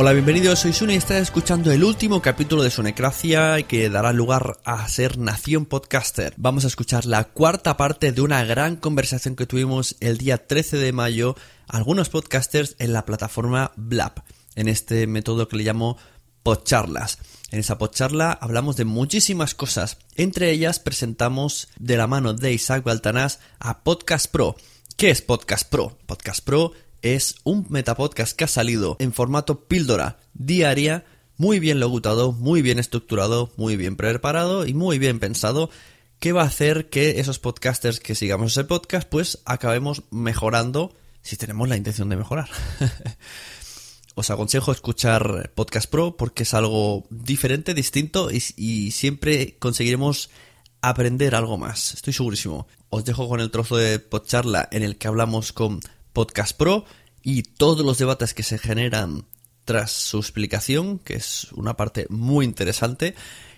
Hola, bienvenidos, soy Sune y estás escuchando el último capítulo de Sonecracia que dará lugar a ser Nación Podcaster. Vamos a escuchar la cuarta parte de una gran conversación que tuvimos el día 13 de mayo algunos podcasters en la plataforma Blab, en este método que le llamo podcharlas. En esa podcharla hablamos de muchísimas cosas, entre ellas presentamos de la mano de Isaac Baltanás a Podcast Pro. ¿Qué es Podcast Pro? Podcast Pro es un metapodcast que ha salido en formato píldora diaria, muy bien logutado, muy bien estructurado, muy bien preparado y muy bien pensado, que va a hacer que esos podcasters que sigamos ese podcast, pues acabemos mejorando si tenemos la intención de mejorar. Os aconsejo escuchar Podcast Pro porque es algo diferente, distinto y, y siempre conseguiremos aprender algo más. Estoy segurísimo. Os dejo con el trozo de podcharla en el que hablamos con Podcast Pro y todos los debates que se generan tras su explicación, que es una parte muy interesante.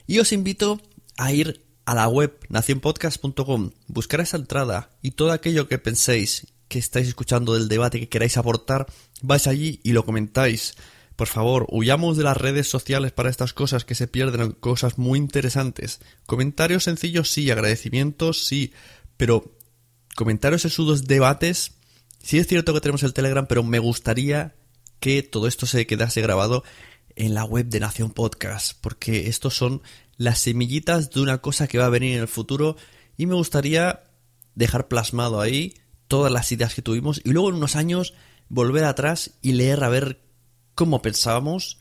Y os invito a ir a la web nacionpodcast.com, buscar esa entrada y todo aquello que penséis que estáis escuchando del debate que queráis aportar, vais allí y lo comentáis. Por favor, huyamos de las redes sociales para estas cosas que se pierden cosas muy interesantes. Comentarios sencillos sí, agradecimientos sí, pero comentarios sesudos, debates, Sí es cierto que tenemos el Telegram, pero me gustaría que todo esto se quedase grabado en la web de Nación Podcast, porque estos son las semillitas de una cosa que va a venir en el futuro y me gustaría dejar plasmado ahí todas las ideas que tuvimos y luego en unos años volver atrás y leer a ver cómo pensábamos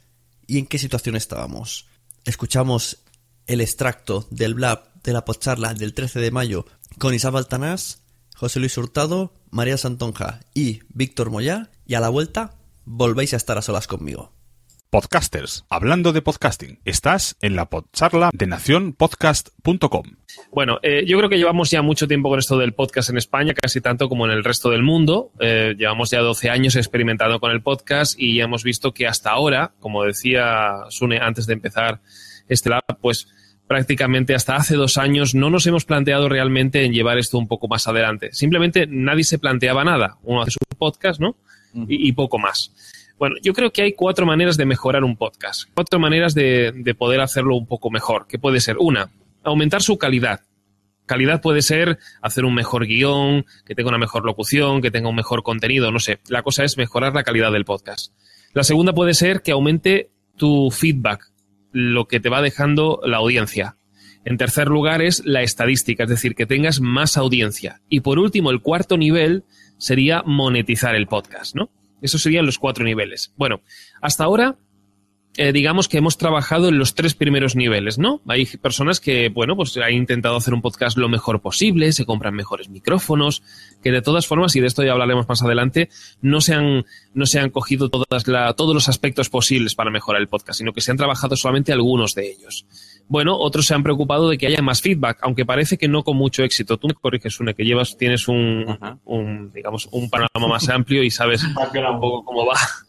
y en qué situación estábamos. Escuchamos el extracto del blab de la postcharla del 13 de mayo con Isabel Tanás José Luis Hurtado, María Santonja y Víctor Moyá, y a la vuelta volvéis a estar a solas conmigo. Podcasters, hablando de podcasting, estás en la podcharla de nacionpodcast.com. Bueno, eh, yo creo que llevamos ya mucho tiempo con esto del podcast en España, casi tanto como en el resto del mundo. Eh, llevamos ya 12 años experimentando con el podcast y ya hemos visto que hasta ahora, como decía Sune antes de empezar este lab, pues prácticamente hasta hace dos años no nos hemos planteado realmente en llevar esto un poco más adelante. Simplemente nadie se planteaba nada. Uno hace su podcast, ¿no? y, y, poco más. Bueno, yo creo que hay cuatro maneras de mejorar un podcast. Cuatro maneras de, de poder hacerlo un poco mejor. ¿Qué puede ser? Una, aumentar su calidad. Calidad puede ser hacer un mejor guion, que tenga una mejor locución, que tenga un mejor contenido, no sé. La cosa es mejorar la calidad del podcast. La segunda puede ser que aumente tu feedback, lo que te va dejando la audiencia. En tercer lugar es la estadística, es decir, que tengas más audiencia. Y por último, el cuarto nivel sería monetizar el podcast, ¿no? Esos serían los cuatro niveles. Bueno, hasta ahora, eh, digamos que hemos trabajado en los tres primeros niveles, ¿no? Hay personas que, bueno, pues han intentado hacer un podcast lo mejor posible, se compran mejores micrófonos, que de todas formas, y de esto ya hablaremos más adelante, no se han, no se han cogido todas la, todos los aspectos posibles para mejorar el podcast, sino que se han trabajado solamente algunos de ellos. bueno, otros se han preocupado de que haya más feedback, aunque parece que no con mucho éxito. Tú me corriges, Une, que llevas, tienes un, un digamos, un panorama más amplio y sabes un poco cómo va.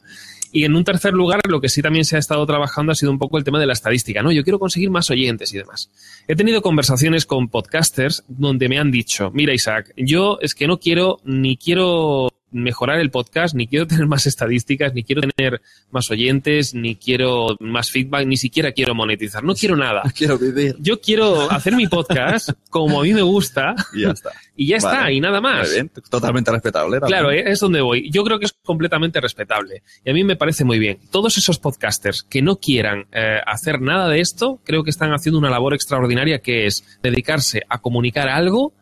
Y en un tercer lugar, lo que sí también se ha estado trabajando ha sido un poco el tema de la estadística, ¿no? Yo quiero conseguir más oyentes y demás. He tenido conversaciones con podcasters donde me han dicho, mira Isaac, yo es que no quiero ni quiero mejorar el podcast, ni quiero tener más estadísticas, ni quiero tener más oyentes, ni quiero más feedback, ni siquiera quiero monetizar. No quiero nada. quiero vivir. Yo quiero hacer mi podcast como a mí me gusta. Y ya está. Y ya está, y nada más. Muy bien, totalmente respetable. Claro, es donde voy. Yo creo que es completamente respetable. Y a mí me parece muy bien. Todos esos podcasters que no quieran eh, hacer nada de esto, creo que están haciendo una labor extraordinaria que es dedicarse a comunicar algo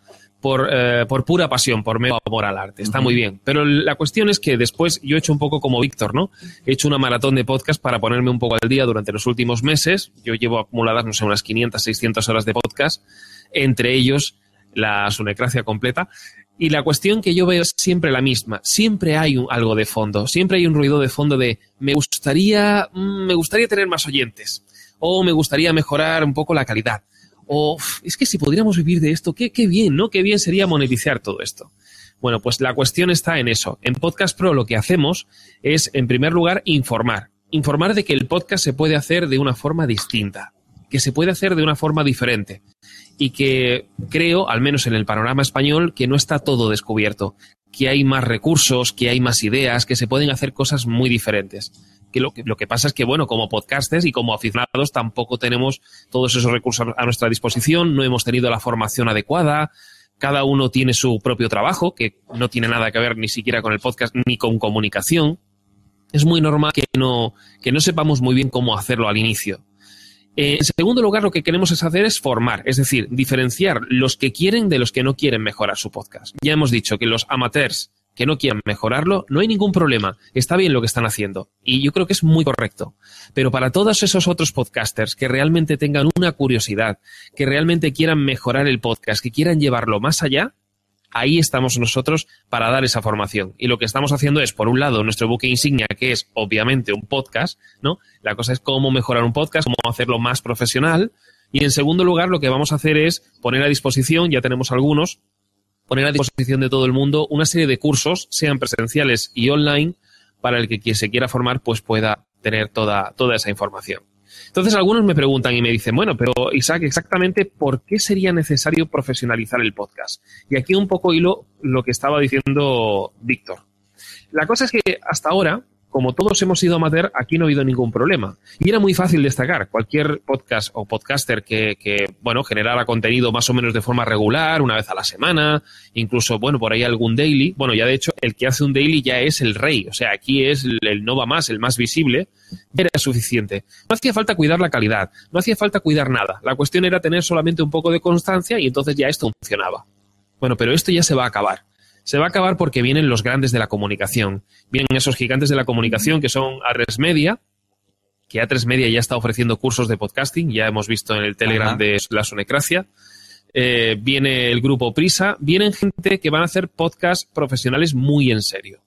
por, eh, por pura pasión, por mero amor al arte. Está muy bien. Pero la cuestión es que después yo he hecho un poco como Víctor, ¿no? He hecho una maratón de podcast para ponerme un poco al día durante los últimos meses. Yo llevo acumuladas, no sé, unas 500, 600 horas de podcast, entre ellos la sunecracia completa. Y la cuestión que yo veo es siempre la misma. Siempre hay un, algo de fondo. Siempre hay un ruido de fondo de me gustaría, mm, me gustaría tener más oyentes. O me gustaría mejorar un poco la calidad o es que si podríamos vivir de esto, qué, qué bien, ¿no? Qué bien sería monetizar todo esto. Bueno, pues la cuestión está en eso. En Podcast Pro lo que hacemos es, en primer lugar, informar. Informar de que el podcast se puede hacer de una forma distinta, que se puede hacer de una forma diferente y que creo, al menos en el panorama español, que no está todo descubierto, que hay más recursos, que hay más ideas, que se pueden hacer cosas muy diferentes que lo, que pasa es que, bueno, como podcasters y como aficionados tampoco tenemos todos esos recursos a nuestra disposición, no hemos tenido la formación adecuada, cada uno tiene su propio trabajo, que no tiene nada que ver ni siquiera con el podcast ni con comunicación. Es muy normal que no, que no sepamos muy bien cómo hacerlo al inicio. en segundo lugar, lo que queremos es hacer es formar, es decir, diferenciar los que quieren de los que no quieren mejorar su podcast. Ya hemos dicho que los amateurs que no quieran mejorarlo, no hay ningún problema. Está bien lo que están haciendo. Y yo creo que es muy correcto. Pero para todos esos otros podcasters que realmente tengan una curiosidad, que realmente quieran mejorar el podcast, que quieran llevarlo más allá, ahí estamos nosotros para dar esa formación. Y lo que estamos haciendo es, por un lado, nuestro buque insignia, que es obviamente un podcast, ¿no? La cosa es cómo mejorar un podcast, cómo hacerlo más profesional. Y en segundo lugar, lo que vamos a hacer es poner a disposición, ya tenemos algunos, poner a disposición de todo el mundo una serie de cursos, sean presenciales y online, para el que quien se quiera formar pues pueda tener toda, toda esa información. Entonces algunos me preguntan y me dicen, bueno, pero Isaac, exactamente por qué sería necesario profesionalizar el podcast. Y aquí un poco hilo lo que estaba diciendo Víctor. La cosa es que hasta ahora como todos hemos sido amateur, aquí no ha habido ningún problema. Y era muy fácil destacar. Cualquier podcast o podcaster que, que, bueno, generara contenido más o menos de forma regular, una vez a la semana, incluso, bueno, por ahí algún daily. Bueno, ya de hecho, el que hace un daily ya es el rey. O sea, aquí es el, no va más, el más visible. Era suficiente. No hacía falta cuidar la calidad, no hacía falta cuidar nada. La cuestión era tener solamente un poco de constancia y entonces ya esto funcionaba. Bueno, pero esto ya se va a acabar se va a acabar porque vienen los grandes de la comunicación. Vienen esos gigantes de la comunicación que son A3 Media, que A3 Media ya está ofreciendo cursos de podcasting, ya hemos visto en el Telegram de la Sonecracia. Eh, viene el grupo Prisa, vienen gente que van a hacer podcasts profesionales muy en serio.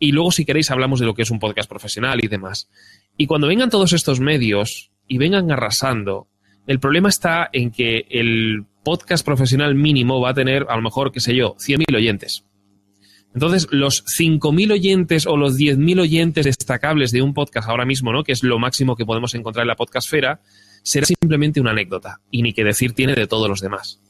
Y luego, si queréis, hablamos de lo que es un podcast profesional y demás. Y cuando vengan todos estos medios y vengan arrasando, el problema está en que el podcast profesional mínimo va a tener, a lo mejor, qué sé yo, 100.000 oyentes. Entonces, los 5.000 oyentes o los 10.000 oyentes destacables de un podcast ahora mismo, ¿no? que es lo máximo que podemos encontrar en la podcastfera, será simplemente una anécdota. Y ni que decir tiene de todos los demás.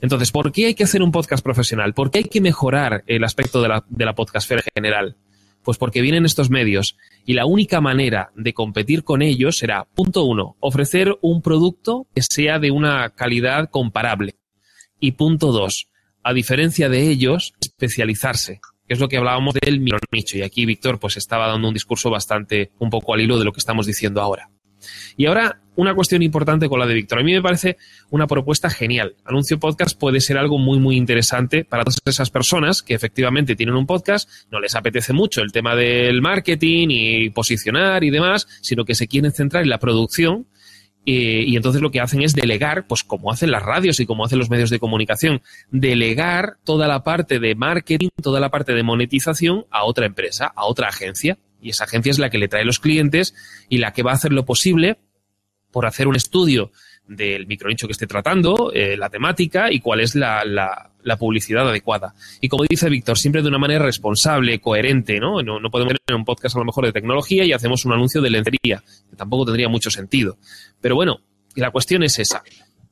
Entonces, ¿por qué hay que hacer un podcast profesional? ¿Por qué hay que mejorar el aspecto de la, de la podcastfera en general? Pues porque vienen estos medios y la única manera de competir con ellos será, punto uno, ofrecer un producto que sea de una calidad comparable. Y punto dos, a diferencia de ellos, especializarse, que es lo que hablábamos del nicho. Y aquí Víctor pues estaba dando un discurso bastante un poco al hilo de lo que estamos diciendo ahora. Y ahora, una cuestión importante con la de Víctor. A mí me parece una propuesta genial. Anuncio Podcast puede ser algo muy, muy interesante para todas esas personas que efectivamente tienen un podcast, no les apetece mucho el tema del marketing y posicionar y demás, sino que se quieren centrar en la producción. y entonces lo que hacen es delegar, pues como hacen las radios y como hacen los medios de comunicación, delegar toda la parte de marketing, toda la parte de monetización a otra empresa, a otra agencia. Y esa agencia es la que le trae los clientes y la que va a hacer lo posible por hacer un estudio del micronicho que esté tratando, eh, la temática y cuál es la, la, la, publicidad adecuada. Y como dice Víctor, siempre de una manera responsable, coherente, ¿no? ¿no? No podemos tener un podcast a lo mejor de tecnología y hacemos un anuncio de lencería, que tampoco tendría mucho sentido. Pero bueno, la cuestión es esa.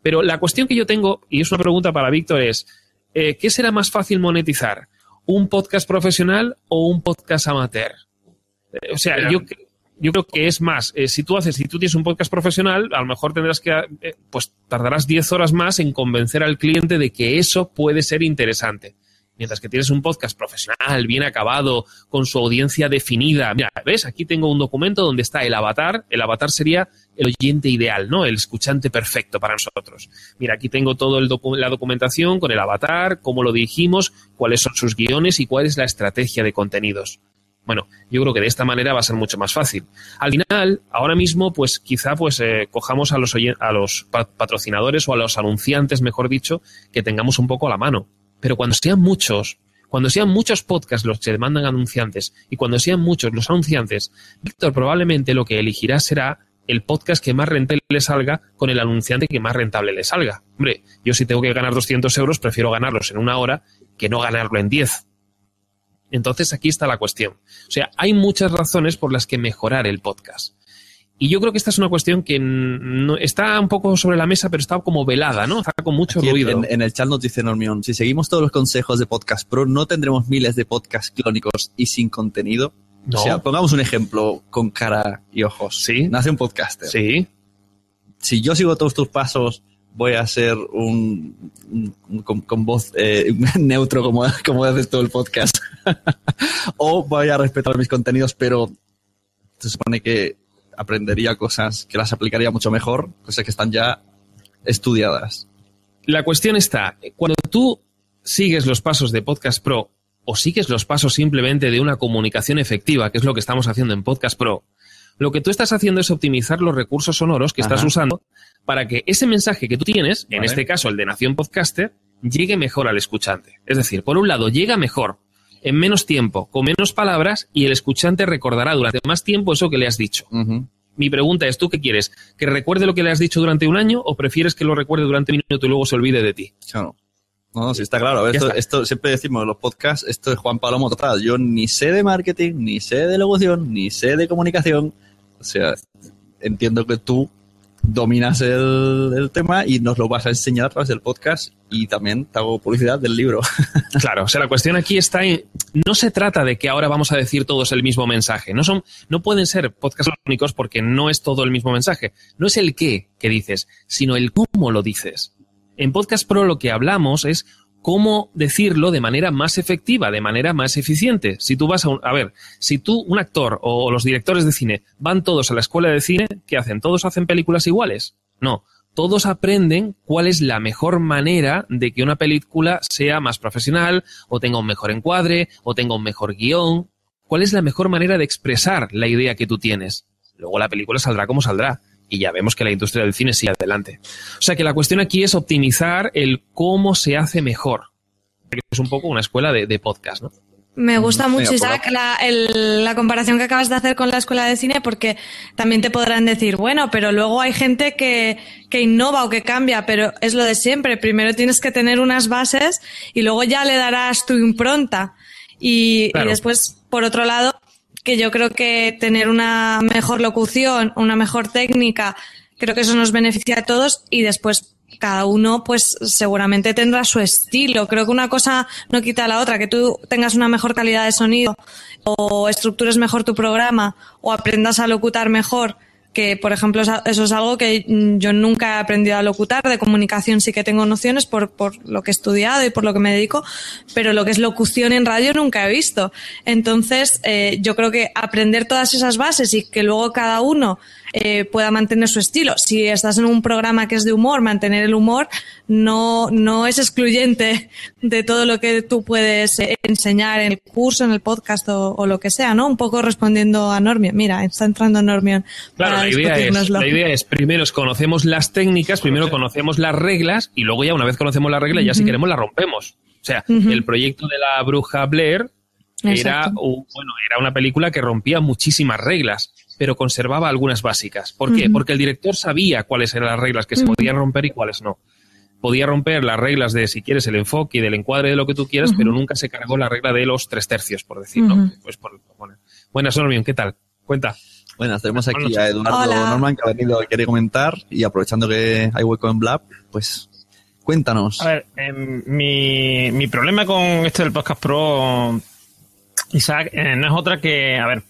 Pero la cuestión que yo tengo, y es una pregunta para Víctor, es, eh, ¿qué será más fácil monetizar? ¿Un podcast profesional o un podcast amateur? Eh, o sea, yo yo creo que es más, eh, si tú haces, si tú tienes un podcast profesional, a lo mejor tendrás que, eh, pues tardarás 10 horas más en convencer al cliente de que eso puede ser interesante. Mientras que tienes un podcast profesional, bien acabado, con su audiencia definida. Mira, ¿ves? Aquí tengo un documento donde está el avatar. El avatar sería el oyente ideal, ¿no? El escuchante perfecto para nosotros. Mira, aquí tengo toda la documentación con el avatar, cómo lo dirigimos, cuáles son sus guiones y cuál es la estrategia de contenidos. Bueno, yo creo que de esta manera va a ser mucho más fácil. Al final, ahora mismo, pues quizá pues eh, cojamos a los, a los patrocinadores o a los anunciantes, mejor dicho, que tengamos un poco a la mano. Pero cuando sean muchos, cuando sean muchos podcasts los que demandan anunciantes y cuando sean muchos los anunciantes, Víctor probablemente lo que elegirá será el podcast que más rentable le salga con el anunciante que más rentable le salga. Hombre, yo si tengo que ganar 200 euros, prefiero ganarlos en una hora que no ganarlo en 10. Entonces aquí está la cuestión. O sea, hay muchas razones por las que mejorar el podcast. Y yo creo que esta es una cuestión que no, está un poco sobre la mesa, pero está como velada, ¿no? Está con mucho ruido. En, el chat nos dice Normión, si seguimos todos los consejos de Podcast Pro, ¿no tendremos miles de podcasts clónicos y sin contenido? O sea, pongamos un ejemplo con cara y ojos. Sí. Nace un podcaster. Sí. Si yo sigo todos tus pasos voy a ser un, con, voz eh, neutro como, como haces todo el podcast. o voy a respetar mis contenidos, pero se supone que aprendería cosas que las aplicaría mucho mejor, cosas que están ya estudiadas. La cuestión está, cuando tú sigues los pasos de Podcast Pro o sigues los pasos simplemente de una comunicación efectiva, que es lo que estamos haciendo en Podcast Pro, lo que tú estás haciendo es optimizar los recursos sonoros que estás usando para que ese mensaje que tú tienes, en este caso el de Nación Podcaster, llegue mejor al escuchante. Es decir, por un lado, llega mejor, en menos tiempo, con menos palabras, y el escuchante recordará durante más tiempo eso que le has dicho. Mi pregunta es, ¿tú qué quieres? ¿Que recuerde lo que le has dicho durante un año o prefieres que lo recuerde durante un minuto y luego se olvide de ti? Claro. No, sí está claro. Esto, esto siempre decimos en los podcasts, esto es Juan Palomo total. Yo ni sé de marketing, ni sé de locución, ni sé de comunicación. O sea, entiendo que tú dominas el, tema y nos lo vas a enseñar a través del podcast y también te hago publicidad del libro. Claro, o sea, la cuestión aquí está en, no se trata de que ahora vamos a decir todos el mismo mensaje, no son, no pueden ser podcasts únicos porque no es todo el mismo mensaje, no es el qué que dices, sino el cómo lo dices. En Podcast Pro lo que hablamos es cómo decirlo de manera más efectiva, de manera más eficiente. Si tú vas a un, a ver, si tú, un actor o los directores de cine van todos a la escuela de cine, ¿qué hacen? ¿Todos hacen películas iguales? No. Todos aprenden cuál es la mejor manera de que una película sea más profesional, o tenga un mejor encuadre, o tenga un mejor guion. ¿Cuál es la mejor manera de expresar la idea que tú tienes? Luego la película saldrá como saldrá y ya vemos que la industria del cine sigue adelante. O sea que la cuestión aquí es optimizar el cómo se hace mejor. Es un poco una escuela de, podcast, ¿no? Me gusta mucho, Isaac, la, la, comparación que acabas de hacer con la escuela de cine, porque también te podrán decir, bueno, pero luego hay gente que, que innova o que cambia, pero es lo de siempre. Primero tienes que tener unas bases y luego ya le darás tu impronta. Y, y después, por otro lado, que yo creo que tener una mejor locución, una mejor técnica, creo que eso nos beneficia a todos y después cada uno pues seguramente tendrá su estilo. Creo que una cosa no quita a la otra, que tú tengas una mejor calidad de sonido o estructures mejor tu programa o aprendas a locutar mejor que por ejemplo eso es algo que mm, yo nunca he aprendido a locutar, de comunicación sí que tengo nociones por, por lo que he estudiado y por lo que me dedico, pero lo que es locución en radio nunca he visto. Entonces, eh, yo creo que aprender todas esas bases y que luego cada uno eh, pueda mantener su estilo. Si estás en un programa que es de humor, mantener el humor no, no es excluyente de todo lo que tú puedes eh, enseñar en el curso, en el podcast o, lo que sea, ¿no? Un poco respondiendo a Normion. Mira, está entrando Normion. Claro, la idea, es, la idea es, primero conocemos las técnicas, primero conocemos las reglas y luego ya una vez conocemos las reglas, ya si queremos las rompemos. O sea, el proyecto de la bruja Blair era, bueno, era una película que rompía muchísimas reglas pero conservaba algunas básicas. ¿Por qué? Porque el director sabía cuáles eran las reglas que se podían romper y cuáles no. Podía romper las reglas de, si quieres, el enfoque y del encuadre de lo que tú quieras, pero nunca se cargó la regla de los tres tercios, por decirlo. Pues por, Buenas, Normion, ¿qué tal? Cuenta. Buenas, tenemos aquí a Eduardo Norman que ha venido y quiere comentar y aprovechando que hay hueco en Blab, pues cuéntanos. A ver, em, mi, mi problema con esto del Podcast Pro, Isaac, eh, no es otra que, a ver,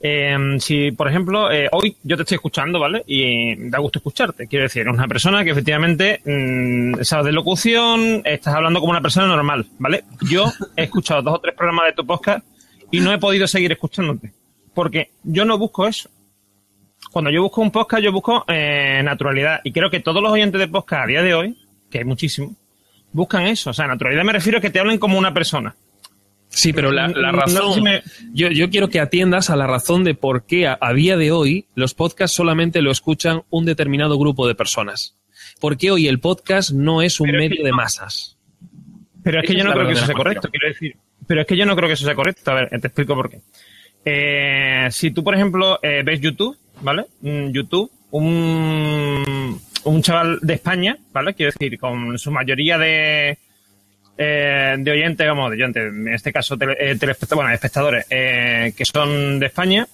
eh, si, por ejemplo, eh, hoy yo te estoy escuchando, ¿vale? Y da gusto escucharte. Quiero decir, una persona que efectivamente mm, sabes de locución, estás hablando como una persona normal, ¿vale? Yo he escuchado dos o tres programas de tu podcast y no he podido seguir escuchándote. Porque yo no busco eso. Cuando yo busco un podcast, yo busco eh, naturalidad. Y creo que todos los oyentes de podcast a día de hoy, que hay muchísimos, buscan eso. O sea, naturalidad me refiero a que te hablen como una persona. Sí, pero la, razón. yo, yo, quiero que atiendas a la razón de por qué a, día de hoy los podcasts solamente lo escuchan un determinado grupo de personas. ¿Por qué hoy el podcast no es un medio de masas? Pero es que yo no creo que eso sea correcto, quiero decir. Pero es que yo no creo que eso sea correcto. A ver, te explico por qué. Eh, si tú, por ejemplo, eh, ves YouTube, ¿vale? YouTube, un, un chaval de España, ¿vale? Quiero decir, con su mayoría de, eh, de oyentes, vamos, de oyentes, en este caso tele, eh, bueno, espectadores, eh, que son de España,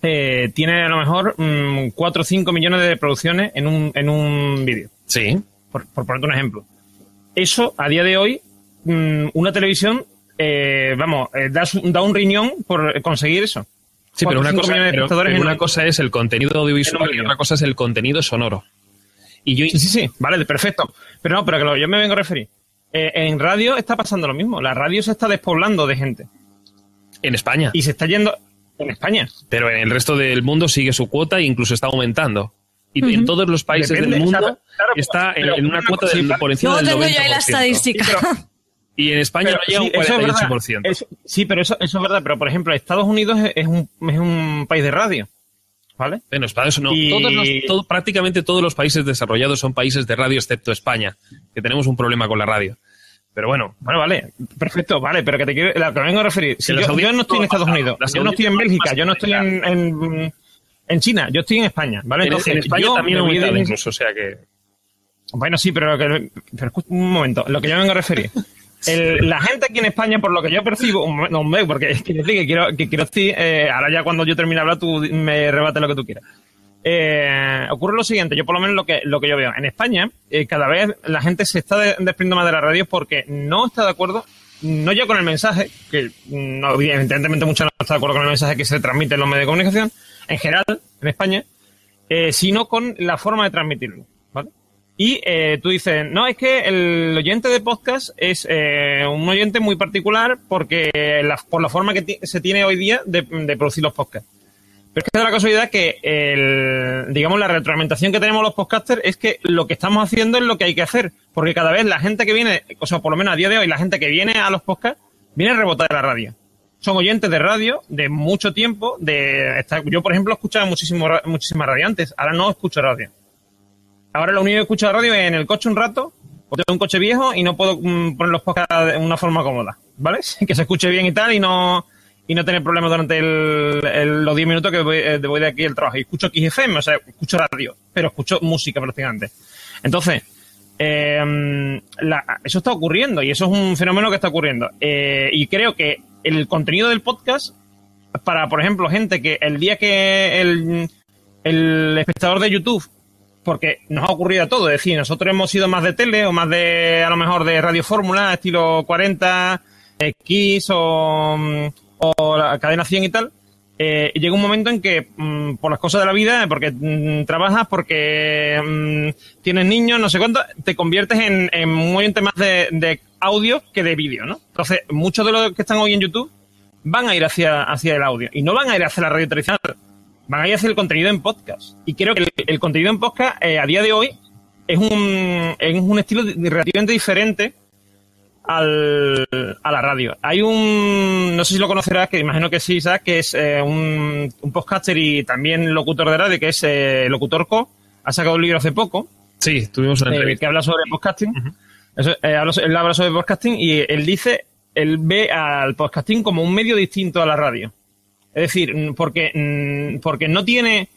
tiene a lo mejor mm, 4 o 5 millones de reproducciones en un, en un vídeo. Sí. Por, por ponerte un ejemplo. Eso, a día de hoy, mm, una televisión, eh, vamos, da, da, un riñón por conseguir eso. Sí, pero una, cosa, pero una cosa es el contenido audiovisual y otra cosa es el contenido sonoro. Y yo, sí, sí, sí, vale, perfecto. Pero no, pero que yo me vengo a referir. Eh, en radio está pasando lo mismo. La radio se está despoblando de gente. En España. Y se está yendo en España. Pero en el resto del mundo sigue su cuota e incluso está aumentando. Y en todos los países del mundo está en, una cuota del, por encima del 90%. No tengo yo la estadística. y en España no llega un 48%. sí, pero eso, eso es verdad. Pero, por ejemplo, Estados Unidos es un, es un país de radio. ¿Vale? Bueno, no. Todos prácticamente todos los países desarrollados son países de radio, excepto España, que tenemos un problema con la radio. Pero bueno. Bueno, vale. Perfecto, vale. Pero que te quiero, lo que vengo a referir. Si yo, yo, no estoy en Estados Unidos, yo no estoy en Bélgica, yo no estoy en, en, en, China, yo estoy en España, ¿vale? Entonces, en España también he incluso, o sea que. Bueno, sí, pero, que, pero un momento. Lo que yo vengo a referir. El, la gente aquí en España, por lo que yo percibo, no, hombre, porque es que, que quiero, que quiero decir, eh, ahora ya cuando yo termine de hablar, tú me rebates lo que tú quieras. Eh, ocurre lo siguiente, yo por lo menos lo que, lo que yo veo. En España, eh, cada vez la gente se está desprendiendo más de la radio porque no está de acuerdo, no ya con el mensaje, que no, evidentemente muchos no están de acuerdo con el mensaje que se transmite en los medios de comunicación, en general, en España, eh, sino con la forma de transmitirlo. Y eh, tú dices, no, es que el oyente de podcast es eh, un oyente muy particular porque la, por la forma que se tiene hoy día de, de, producir los podcasts. Pero es que es la casualidad que, el, digamos, la retroalimentación que tenemos los podcasters es que lo que estamos haciendo es lo que hay que hacer. Porque cada vez la gente que viene, o sea, por lo menos a día de hoy, la gente que viene a los podcasts, viene a rebotar de la radio. Son oyentes de radio de mucho tiempo. de Yo, por ejemplo, escuchaba muchísimo, muchísimas radiantes. Ahora no escucho radio. Ahora lo único que escucho de radio es en el coche un rato, o tengo un coche viejo y no puedo mm, poner los podcasts de una forma cómoda, ¿vale? Que se escuche bien y tal y no y no tener problemas durante el, los 10 minutos que voy, eh, voy, de aquí al trabajo. Y escucho XFM, o sea, escucho radio, pero escucho música prácticamente. Entonces, eh, eso está ocurriendo y eso es un fenómeno que está ocurriendo. Eh, y creo que el contenido del podcast, para, por ejemplo, gente que el día que el, el espectador de YouTube porque nos ha ocurrido a todo. Es decir, nosotros hemos sido más de tele o más de, a lo mejor, de radio fórmula, estilo 40, X o, o la cadena 100 y tal. Eh, llega un momento en que, mm, por las cosas de la vida, porque mm, trabajas, porque mm, tienes niños, no sé cuánto, te conviertes en, en un oyente más de, de audio que de vídeo, ¿no? Entonces, muchos de los que están hoy en YouTube van a ir hacia, hacia el audio y no van a ir hacia la radio tradicional van a ir a hacer el contenido en podcast. Y creo que el, contenido en podcast eh, a día de hoy es un, es un estilo relativamente diferente al, a la radio. Hay un, no sé si lo conocerás, que imagino que sí, ¿sabes? Que es eh, un, un, podcaster y también locutor de radio, que es eh, Locutor Co. Ha sacado un libro hace poco. Sí, tuvimos una Que habla sobre podcasting. él habla sobre podcasting y él dice, él ve al podcasting como un medio distinto a la radio. Es decir, mm, porque, mm, porque no tiene.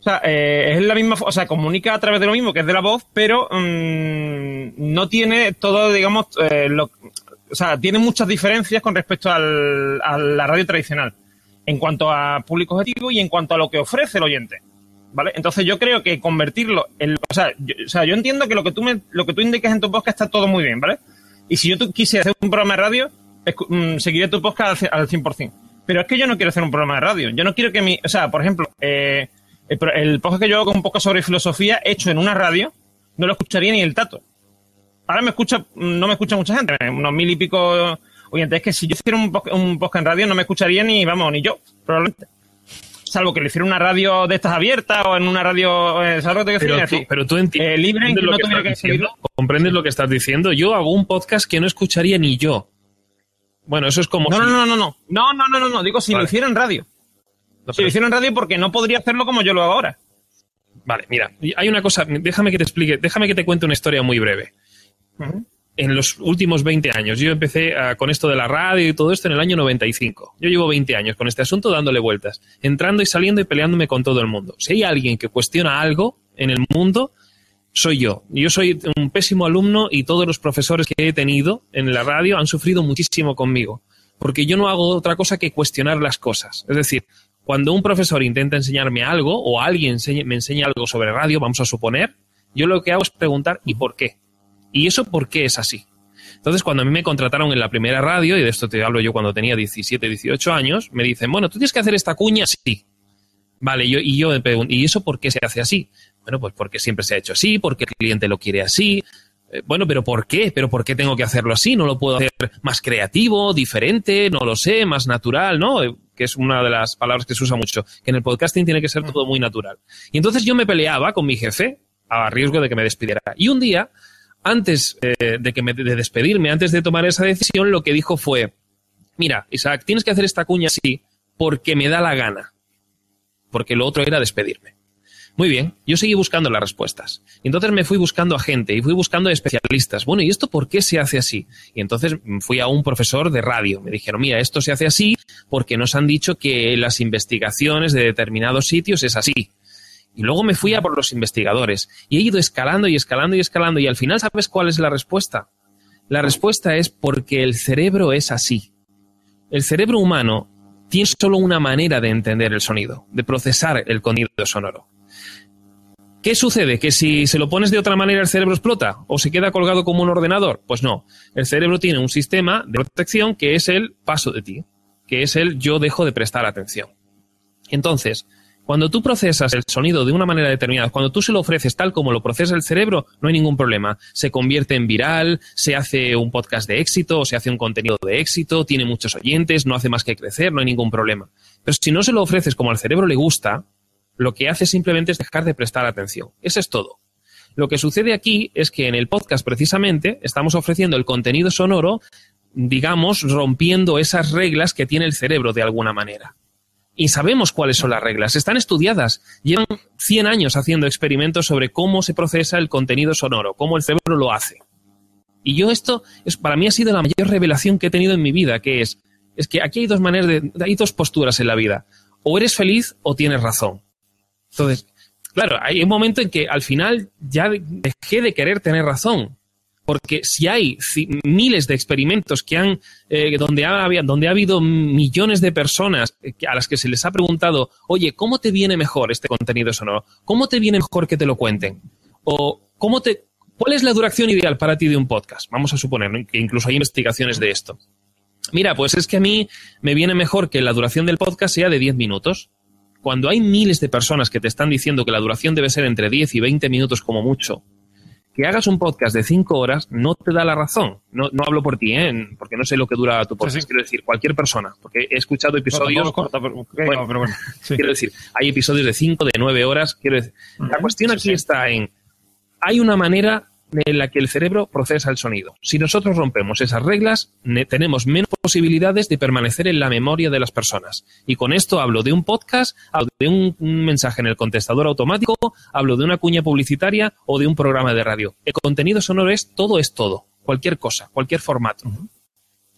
O sea, eh, es la misma. O sea, comunica a través de lo mismo que es de la voz, pero mm, no tiene todo, digamos. Eh, lo, o sea, tiene muchas diferencias con respecto al, a la radio tradicional. En cuanto a público objetivo y en cuanto a lo que ofrece el oyente. ¿Vale? Entonces yo creo que convertirlo en. O sea, yo, o sea, yo entiendo que lo que tú me, lo que tú indicas en tu podcast está todo muy bien, ¿vale? Y si yo quisiera hacer un programa de radio, seguiré tu podcast al, al 100%. Pero es que yo no quiero hacer un programa de radio. Yo no quiero que mi. O sea, por ejemplo, eh, el, podcast que yo hago un poco sobre filosofía, hecho en una radio, no lo escucharía ni el tato. Ahora me escucha, no me escucha mucha gente, unos mil y pico oyentes. Es que si yo hiciera un, un podcast en radio, no me escucharía ni, vamos, ni yo, probablemente salvo que le hiciera una radio de estas abiertas o en una radio eh, ¿sabes lo que pero, tú, pero tú entiendes eh, libre que no tuviera que seguirlo comprendes lo que estás diciendo yo hago un podcast que no escucharía ni yo bueno, eso es como. No, no, no, no, no. No, no, no, no, Digo, si lo hiciera en radio. si lo hiciera en radio, porque no podría hacerlo como yo lo hago ahora. Vale, mira, hay una cosa, déjame que te explique, déjame que te cuente una historia muy breve. En los últimos 20 años, yo empecé ah, con esto de la radio y todo esto en el año 95. Yo llevo 20 años con este asunto dándole vueltas, entrando y saliendo y peleándome con todo el mundo. Si hay alguien que cuestiona algo en el mundo, soy yo. Yo soy un pésimo alumno y todos los profesores que he tenido en la radio han sufrido muchísimo conmigo, porque yo no hago otra cosa que cuestionar las cosas. Es decir, cuando un profesor intenta enseñarme algo o alguien me enseña algo sobre radio, vamos a suponer, yo lo que hago es preguntar ¿y por qué? ¿Y eso por qué es así? Entonces, cuando a mí me contrataron en la primera radio, y de esto te hablo yo cuando tenía 17, 18 años, me dicen, bueno, tú tienes que hacer esta cuña, sí. Vale, yo, y yo me pregunto, ¿y eso por qué se hace así? Bueno, pues porque siempre se ha hecho así, porque el cliente lo quiere así. Eh, bueno, pero ¿por qué? ¿Pero por qué tengo que hacerlo así? ¿No lo puedo hacer más creativo, diferente? No lo sé, más natural, ¿no? Eh, que es una de las palabras que se usa mucho, que en el podcasting tiene que ser todo muy natural. Y entonces yo me peleaba con mi jefe a riesgo de que me despidiera. Y un día, antes eh, de, que me, de despedirme, antes de tomar esa decisión, lo que dijo fue, mira, Isaac, tienes que hacer esta cuña así porque me da la gana. Porque lo otro era despedirme. Muy bien, yo seguí buscando las respuestas. Entonces me fui buscando a gente y fui buscando especialistas. Bueno, ¿y esto por qué se hace así? Y entonces fui a un profesor de radio. Me dijeron, mira, esto se hace así porque nos han dicho que las investigaciones de determinados sitios es así. Y luego me fui a por los investigadores. Y he ido escalando y escalando y escalando. Y al final, ¿sabes cuál es la respuesta? La respuesta es porque el cerebro es así. El cerebro humano tiene solo una manera de entender el sonido, de procesar el contenido sonoro. ¿Qué sucede? ¿Que si se lo pones de otra manera el cerebro explota o se queda colgado como un ordenador? Pues no. El cerebro tiene un sistema de protección que es el paso de ti, que es el yo dejo de prestar atención. Entonces, cuando tú procesas el sonido de una manera determinada, cuando tú se lo ofreces tal como lo procesa el cerebro, no hay ningún problema. Se convierte en viral, se hace un podcast de éxito o se hace un contenido de éxito, tiene muchos oyentes, no hace más que crecer, no hay ningún problema. Pero si no se lo ofreces como al cerebro le gusta, lo que hace simplemente es dejar de prestar atención. Eso es todo. Lo que sucede aquí es que en el podcast precisamente estamos ofreciendo el contenido sonoro, digamos, rompiendo esas reglas que tiene el cerebro de alguna manera. Y sabemos cuáles son las reglas, están estudiadas. Llevan 100 años haciendo experimentos sobre cómo se procesa el contenido sonoro, cómo el cerebro lo hace. Y yo esto, es, para mí ha sido la mayor revelación que he tenido en mi vida, que es, es que aquí hay dos maneras de, hay dos posturas en la vida. O eres feliz o tienes razón. Entonces, claro, hay un momento en que al final ya dejé de querer tener razón. Porque si hay miles de experimentos que han, eh, donde, ha, donde ha habido millones de personas eh, a las que se les ha preguntado, oye, ¿cómo te viene mejor este contenido sonoro? ¿Cómo te viene mejor que te lo cuenten? O ¿cómo te, ¿cuál es la duración ideal para ti de un podcast? Vamos a suponer que incluso hay investigaciones de esto. Mira, pues es que a mí me viene mejor que la duración del podcast sea de 10 minutos cuando hay miles de personas que te están diciendo que la duración debe ser entre 10 y 20 minutos como mucho, que hagas un podcast de 5 horas no te da la razón. No, no hablo por ti, ¿eh? porque no sé lo que dura tu podcast. Quiero decir, cualquier persona, porque he escuchado episodios. Quiero decir, hay episodios de 5, de 9 horas. Quiero decir, la cuestión aquí está en. Hay una manera en la que el cerebro procesa el sonido. Si nosotros rompemos esas reglas, tenemos menos posibilidades de permanecer en la memoria de las personas. Y con esto hablo de un podcast, hablo de un, mensaje en el contestador automático, hablo de una cuña publicitaria o de un programa de radio. El contenido sonoro es todo es todo, cualquier cosa, cualquier formato.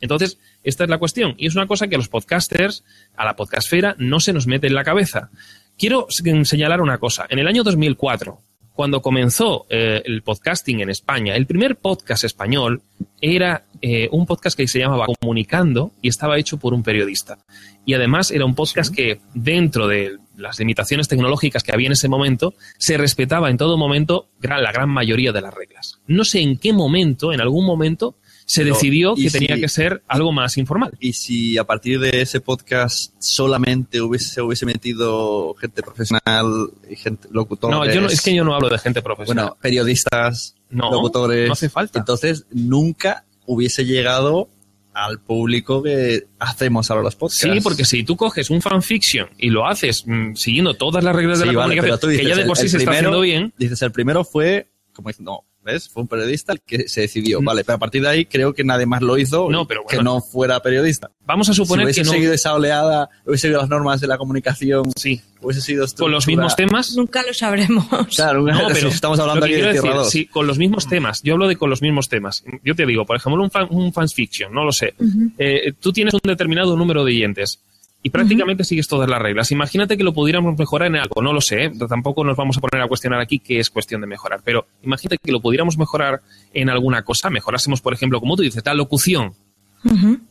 Entonces, esta es la cuestión. Y es una cosa que a los podcasters, a la podcastfera, no se nos mete en la cabeza. Quiero señalar una cosa. En el año 2004, cuando comenzó eh, el podcasting en España, el primer podcast español era eh, un podcast que se llamaba Comunicando y estaba hecho por un periodista. Y además era un podcast que dentro de las limitaciones tecnológicas que había en ese momento, se respetaba en todo momento la gran mayoría de las reglas. No sé en qué momento, en algún momento, se decidió que tenía que ser algo más informal. Y si a partir de ese podcast solamente hubiese, hubiese metido gente profesional y gente locutores. No, yo es que yo no hablo de gente profesional. Bueno, periodistas, locutores. No hace falta. Entonces nunca hubiese llegado al público que hacemos ahora los podcasts. Sí, porque si tú coges un fanfiction y lo haces mm, siguiendo todas las reglas de la comunicación, que ya de por sí se está haciendo bien. Dices, el primero fue, como diciendo, no, ¿ves? Fue un periodista el que se decidió. Mm. Vale, pero a partir de ahí creo que nadie más lo hizo que no fuera periodista. Vamos a suponer si que no. seguido esa oleada, hubiese seguido las normas de la comunicación. Sí. Hubiese sido Con los mismos temas. Nunca lo sabremos. Claro, no, pero estamos hablando aquí de decir, Sí, con los mismos temas. Yo hablo de con los mismos temas. Yo te digo, por ejemplo, un, fan, un fanfiction, no lo sé. Eh, tú tienes un determinado número de oyentes y prácticamente sigues todas las reglas. Imagínate que lo pudiéramos mejorar en algo, no lo sé, ¿eh? tampoco nos vamos a poner a cuestionar aquí qué es cuestión de mejorar, pero imagínate que lo pudiéramos mejorar en alguna cosa, mejorásemos, por ejemplo, como tú dices, la locución.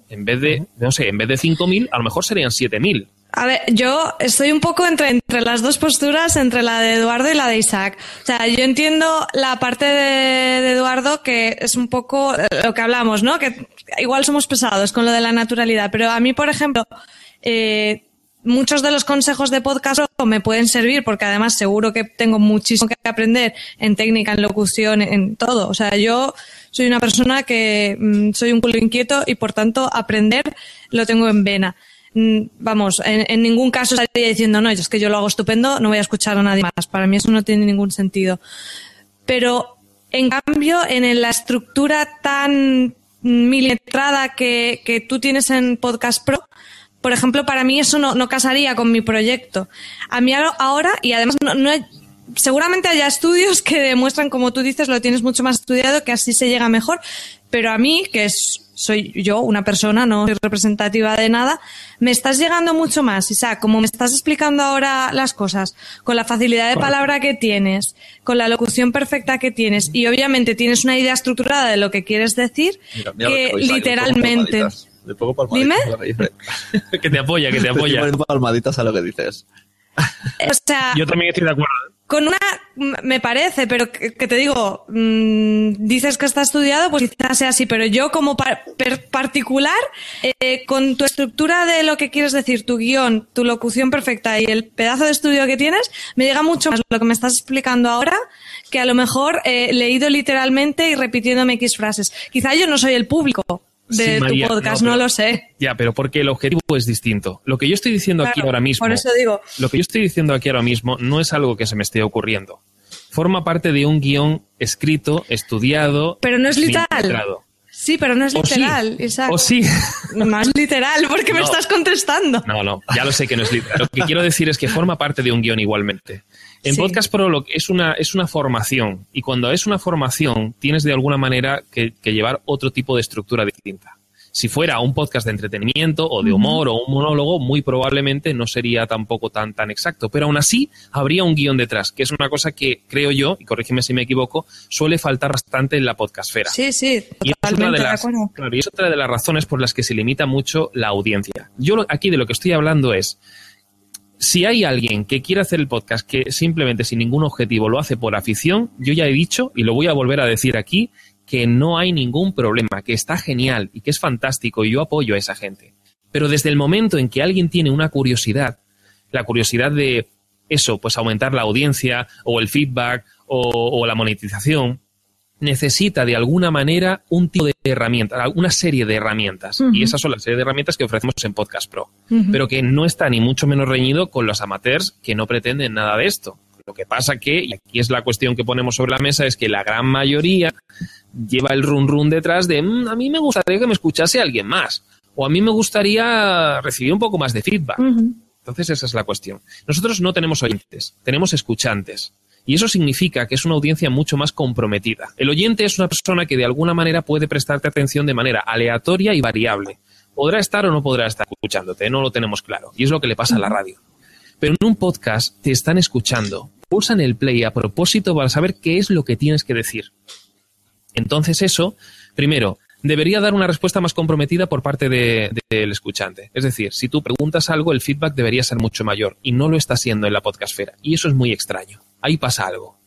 En vez de, no sé, en vez de 5.000, a lo mejor serían 7.000. A ver, yo estoy un poco entre, entre las dos posturas, entre la de Eduardo y la de Isaac. O sea, yo entiendo la parte de, de Eduardo que es un poco lo que hablamos, ¿no? Que igual somos pesados con lo de la naturalidad, pero a mí, por ejemplo, eh, muchos de los consejos de podcast me pueden servir porque además seguro que tengo muchísimo que aprender en técnica, en locución, en todo. O sea, yo soy una persona que mm, soy un culo inquieto y por tanto aprender lo tengo en vena. Mm, vamos, en, ningún caso estaría diciendo, no, es que yo lo hago estupendo, no voy a escuchar a nadie más. Para mí eso no tiene ningún sentido. Pero, en cambio, en la estructura tan milimetrada que, que tú tienes en Podcast Pro, por ejemplo, para mí eso no, no casaría con mi proyecto. A mí ahora, y además no, no seguramente haya estudios que demuestran, como tú dices, lo tienes mucho más estudiado, que así se llega mejor, pero a mí, que es, soy yo una persona, no soy representativa de nada, me estás llegando mucho más, Isaac, como me estás explicando ahora las cosas, con la facilidad de palabra que tienes, con la locución perfecta que tienes, y obviamente tienes una idea estructurada de lo que quieres decir, que literalmente... Le pongo palmaditas ¿Dime? a lo que dices. que te apoya, que te apoya. Le pongo palmaditas a lo que dices. O sea, Yo también estoy de acuerdo. ¿eh? con una, me parece, pero que, que te digo, mmm, dices que está estudiado, pues quizás sea así, pero yo como par- per- particular, eh, con tu estructura de lo que quieres decir, tu guion, tu locución perfecta y el pedazo de estudio que tienes, me llega mucho más lo que me estás explicando ahora que a lo mejor eh, leído literalmente y repitiéndome X frases. Quizá yo no soy el público de Sí, María, tu podcast, no, lo sé. Ya, pero porque el objetivo es distinto. Lo que yo estoy diciendo aquí ahora mismo, Por eso digo, lo que yo estoy diciendo aquí ahora mismo no es algo que se me esté ocurriendo. Forma parte de un guion escrito, estudiado, Pero no es literal. sí, pero no es O sí, literal. O sí. No es literal, porque me estás contestando. No, no, ya lo sé que no es literal. Lo que quiero decir es que forma parte de un guion igualmente. En Sí. Podcast Pro lo que es una, es una formación y cuando es una formación tienes de alguna manera que, que llevar otro tipo de estructura distinta. Si fuera un podcast de entretenimiento o de humor o un monólogo, muy probablemente no sería tampoco tan, tan exacto. Pero aún así, habría un guion detrás, que es una cosa que creo yo, y corrígeme si me equivoco, suele faltar bastante en la podcastfera. Sí, sí, Y es, de las, claro, y es otra de las razones por las que se limita mucho la audiencia. Yo lo- aquí de lo que estoy hablando es, si hay alguien que quiere hacer el podcast que simplemente sin ningún objetivo lo hace por afición, yo ya he dicho, y lo voy a volver a decir aquí, que no hay ningún problema, que está genial y que es fantástico y yo apoyo a esa gente. Pero desde el momento en que alguien tiene una curiosidad, la curiosidad de eso, pues aumentar la audiencia o el feedback o, o la monetización, necesita de alguna manera un tipo de herramienta, una serie de herramientas. Y esas son las serie de herramientas que ofrecemos en Podcast Pro. Pero que no está ni mucho menos reñido con los amateurs que no pretenden nada de esto. Lo que pasa que, y aquí es la cuestión que ponemos sobre la mesa, es que la gran mayoría lleva el run run detrás de "Mm, a mí me gustaría que me escuchase alguien más. O a mí me gustaría recibir un poco más de feedback. Entonces esa es la cuestión. Nosotros no tenemos oyentes, tenemos escuchantes. Y eso significa que es una audiencia mucho más comprometida. El oyente es una persona que de alguna manera puede prestarte atención de manera aleatoria y variable. Podrá estar o no podrá estar escuchándote, no lo tenemos claro. Y es lo que le pasa a la radio. Pero en un podcast te están escuchando, pulsan el play a propósito para saber qué es lo que tienes que decir. Entonces eso, primero, debería dar una respuesta más comprometida por parte del escuchante. Es decir, si tú preguntas algo, el feedback debería ser mucho mayor y no lo está siendo en la podcastfera. Y eso es muy extraño. Ahí pasa algo.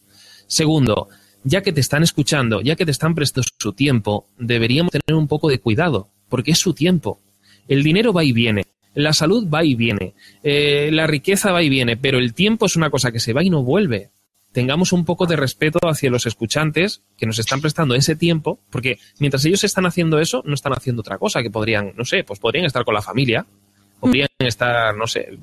Segundo, ya que te están escuchando, ya que te están prestando su tiempo, deberíamos tener un poco de cuidado, porque es su tiempo. El dinero va y viene, la salud va y viene, eh, la riqueza va y viene, pero el tiempo es una cosa que se va y no vuelve tengamos un poco de respeto hacia los escuchantes que nos están prestando ese tiempo, porque mientras ellos están haciendo eso, no están haciendo otra cosa, que podrían, no sé, pues podrían estar con la familia, podrían estar, no sé,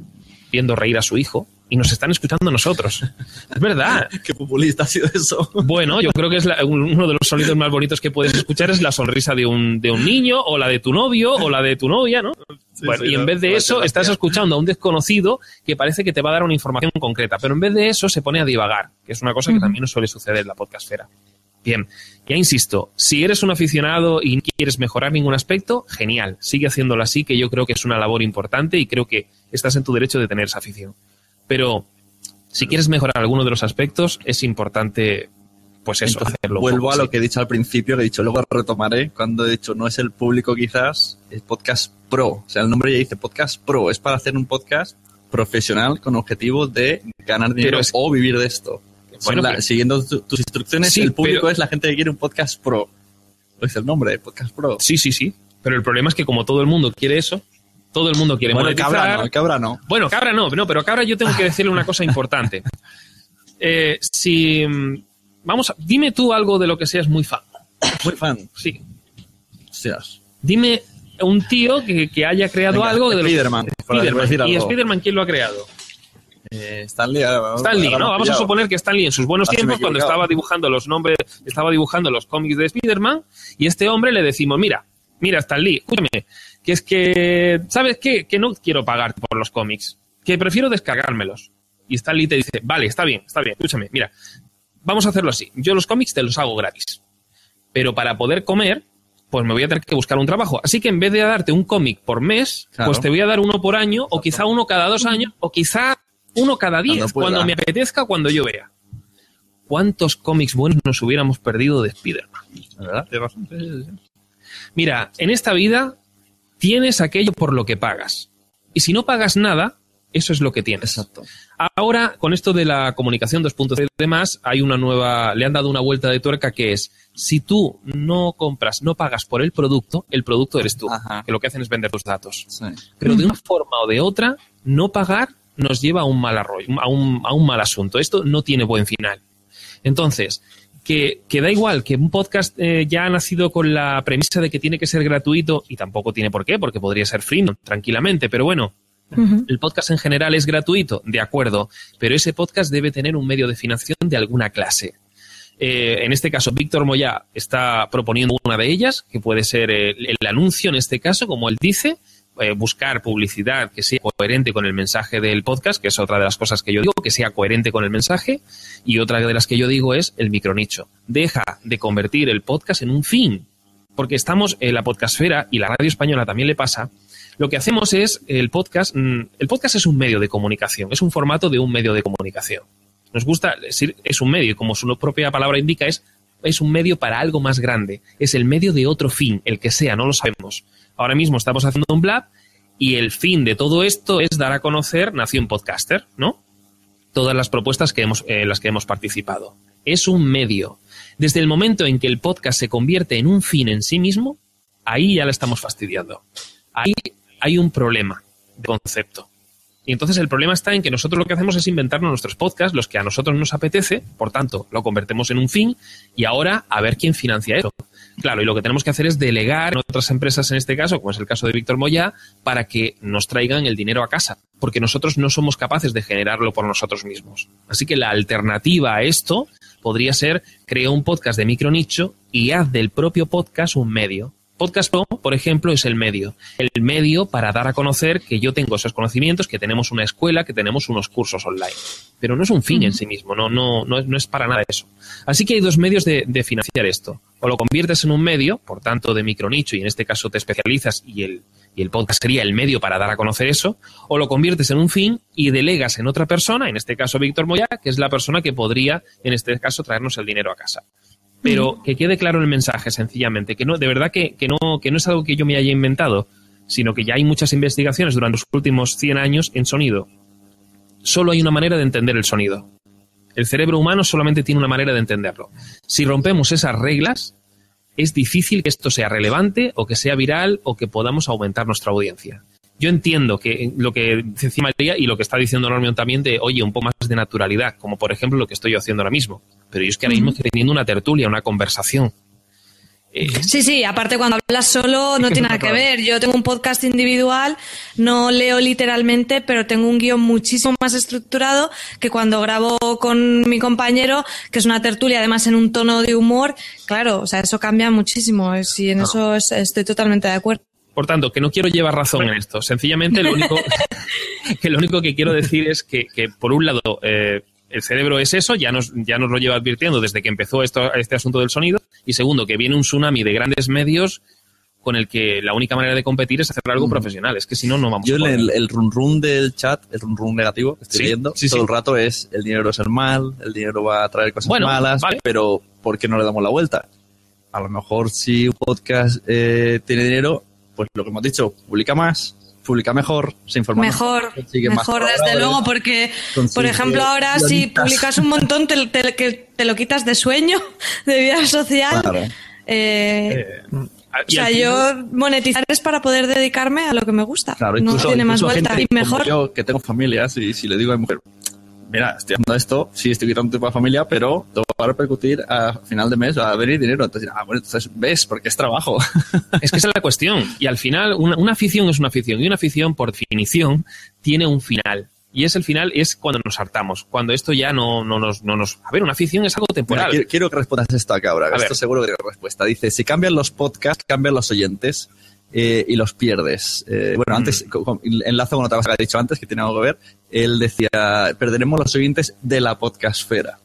viendo reír a su hijo, y nos están escuchando nosotros. Es verdad. Qué populista ha sido eso. Bueno, yo creo que es uno de los sonidos más bonitos que puedes escuchar es la sonrisa de un, de un niño o la de tu novio o la de tu novia, ¿no? y en vez de eso estás escuchando a un desconocido que parece que te va a dar una información concreta, pero en vez de eso se pone a divagar, que es una cosa que también nos suele suceder en la podcastfera. Bien, ya insisto, si eres un aficionado y no quieres mejorar ningún aspecto, genial, sigue haciéndolo así, que yo creo que es una labor importante y creo que estás en tu derecho de tener esa afición. Pero si quieres mejorar alguno de los aspectos, es importante, pues eso, hacerlo. Vuelvo a lo que he dicho al principio, que he dicho, luego retomaré, cuando he dicho no es el público quizás, es podcast pro. O sea, el nombre ya dice podcast pro, es para hacer un podcast profesional con objetivo de ganar dinero o vivir de esto. siguiendo tus instrucciones, el público es la gente que quiere un podcast pro. Lo dice el nombre, podcast pro. Sí, sí, sí. Pero el problema es que como todo el mundo quiere eso, todo el mundo quiere bueno, Cabra no, cabra no. Bueno, cabra no, no, pero cabra yo tengo que decirle una cosa importante. Eh, si vamos, dime tú algo de lo que seas muy fan. Muy fan. Sí. Seas. Dime un tío que, haya creado algo de Spiderman. ¿Y Spiderman quién lo ha creado? Eh, Stanley, Stanley ¿no? Vamos a suponer que Stanley en sus buenos tiempos, cuando estaba dibujando los nombres, estaba dibujando los cómics de Spiderman, y este hombre le decimos, mira, mira, Stanley, escúchame, que es que, ¿sabes qué? Que no quiero pagarte por los cómics, que prefiero descargármelos. Y Stanley te dice, vale, está bien, está bien, escúchame, mira, vamos a hacerlo así, yo los cómics te los hago gratis, pero para poder comer, pues me voy a tener que buscar un trabajo. Así que en vez de darte un cómic por mes, pues te voy a dar uno por año, o quizá uno cada dos años, o quizá uno cada diez, cuando, me apetezca, cuando yo vea. ¿Cuántos cómics buenos nos hubiéramos perdido de Spider-Man? ¿Verdad? Mira, en esta vida tienes aquello por lo que pagas. Y si no pagas nada, eso es lo que tienes. Exacto. Ahora, con esto de la comunicación 2.0 y demás, hay una nueva, le han dado una vuelta de tuerca que es, si tú no compras, no pagas por el producto, el producto eres tú, que lo que hacen es vender tus datos. Pero de una forma o de otra, no pagar nos lleva a un mal arroyo, a un, a un mal asunto. Esto no tiene buen final. Entonces, que, da igual, que un podcast eh, ya ha nacido con la premisa de que tiene que ser gratuito y tampoco tiene por qué, porque podría ser free, tranquilamente, pero bueno, el podcast en general es gratuito, de acuerdo, pero ese podcast debe tener un medio de financiación de alguna clase. Eh, en este caso, Víctor Moya está proponiendo una de ellas, que puede ser el, anuncio en este caso, como él dice, eh, buscar publicidad que sea coherente con el mensaje del podcast, que es otra de las cosas que yo digo, que sea coherente con el mensaje, y otra de las que yo digo es el micronicho. Deja de convertir el podcast en un fin, porque estamos en la podcastfera y la radio española también le pasa. Lo que hacemos es el podcast, mm, el podcast es un medio de comunicación, es un formato de un medio de comunicación. Nos gusta decir, es un medio, como su propia palabra indica, es, es un medio para algo más grande, es el medio de otro fin, el que sea, no lo sabemos ahora mismo estamos haciendo un blab y el fin de todo esto es dar a conocer Nación Podcaster, ¿no? Todas las propuestas que hemos, en las que hemos participado. Es un medio. Desde el momento en que el podcast se convierte en un fin en sí mismo, ahí ya le estamos fastidiando. Ahí hay un problema de concepto. Y entonces el problema está en que nosotros lo que hacemos es inventarnos nuestros podcasts, los que a nosotros nos apetece, por tanto, lo convertimos en un fin y ahora a ver quién financia eso. Claro, y lo que tenemos que hacer es delegar en otras empresas, en este caso, como es el caso de Víctor Moya, para que nos traigan el dinero a casa, porque nosotros no somos capaces de generarlo por nosotros mismos. Así que la alternativa a esto podría ser crea un podcast de micro nicho y haz del propio podcast un medio. Podcast Pro, por ejemplo, es el medio. El medio para dar a conocer que yo tengo esos conocimientos, que tenemos una escuela, que tenemos unos cursos online. Pero no es un fin en sí mismo, no, no, no, es, no es para nada eso. Así que hay dos medios de, de, financiar esto. O lo conviertes en un medio, por tanto, de micronicho, y en este caso te especializas y el, y el podcast sería el medio para dar a conocer eso, o lo conviertes en un fin y delegas en otra persona, en este caso Víctor Moya, que es la persona que podría, en este caso, traernos el dinero a casa. Pero que quede claro el mensaje, sencillamente, que no, de verdad que, que, no, que no es algo que yo me haya inventado, sino que ya hay muchas investigaciones durante los últimos 100 años en sonido. Solo hay una manera de entender el sonido. El cerebro humano solamente tiene una manera de entenderlo. Si rompemos esas reglas, es difícil que esto sea relevante o que sea viral o que podamos aumentar nuestra audiencia. Yo entiendo que lo que decía María y lo que está diciendo Normion también de, oye, un poco más de naturalidad, como por ejemplo lo que estoy yo haciendo ahora mismo. Pero yo es que ahora mismo estoy teniendo una tertulia, una conversación. Eh, sí, sí, aparte cuando hablas solo no tiene nada que ver. Yo tengo un podcast individual, no leo literalmente, pero tengo un guion muchísimo más estructurado que cuando grabo con mi compañero, que es una tertulia además en un tono de humor. Claro, o sea, eso cambia muchísimo y en eso estoy totalmente de acuerdo. Por tanto, que no quiero llevar razón en esto. Sencillamente, lo único que, lo único que quiero decir es que, que por un lado, eh, el cerebro es eso, ya nos, ya nos lo lleva advirtiendo desde que empezó esto, este asunto del sonido. Y segundo, que viene un tsunami de grandes medios con el que la única manera de competir es hacer algo mm. profesional. Es que si no, no vamos Yo a el, el run run del chat, el run run negativo que estoy viendo, todo el rato es el dinero es el mal, el dinero va a traer cosas malas, pero ¿por qué no le damos la vuelta? A lo mejor si un podcast eh, tiene dinero, pues lo que hemos dicho, publica más, publica mejor, se informa mejor. Mejor, desde luego, porque, por ejemplo, ahora si publicas un montón, te, te, lo quitas de sueño, de vida social. Eh, eh, o sea, yo monetizar es para poder dedicarme a lo que me gusta. no tiene más vuelta. Y mejor. Yo que tengo familias y si le digo a mi mujer, mira, estoy haciendo esto, sí estoy quitando tiempo a familia, pero va a repercutir a final de mes, va a venir dinero. Entonces, ah, bueno, entonces ves, porque es trabajo. Es que esa es la cuestión. Y al final, una, una afición es una afición. Y una afición, por definición, tiene un final. Y es el final, es cuando nos hartamos, cuando esto ya no, no, nos, no nos... A ver, una afición es algo temporal. Mira, quiero, que respondas esto acá ahora. Esto seguro que tiene respuesta. Dice, si cambian los podcasts, cambian los oyentes. Eh, y los pierdes. Eh, bueno, antes, mm. enlazo con otra cosa que ha dicho antes, que tiene algo que ver. Él decía, perderemos los oyentes de la podcastfera.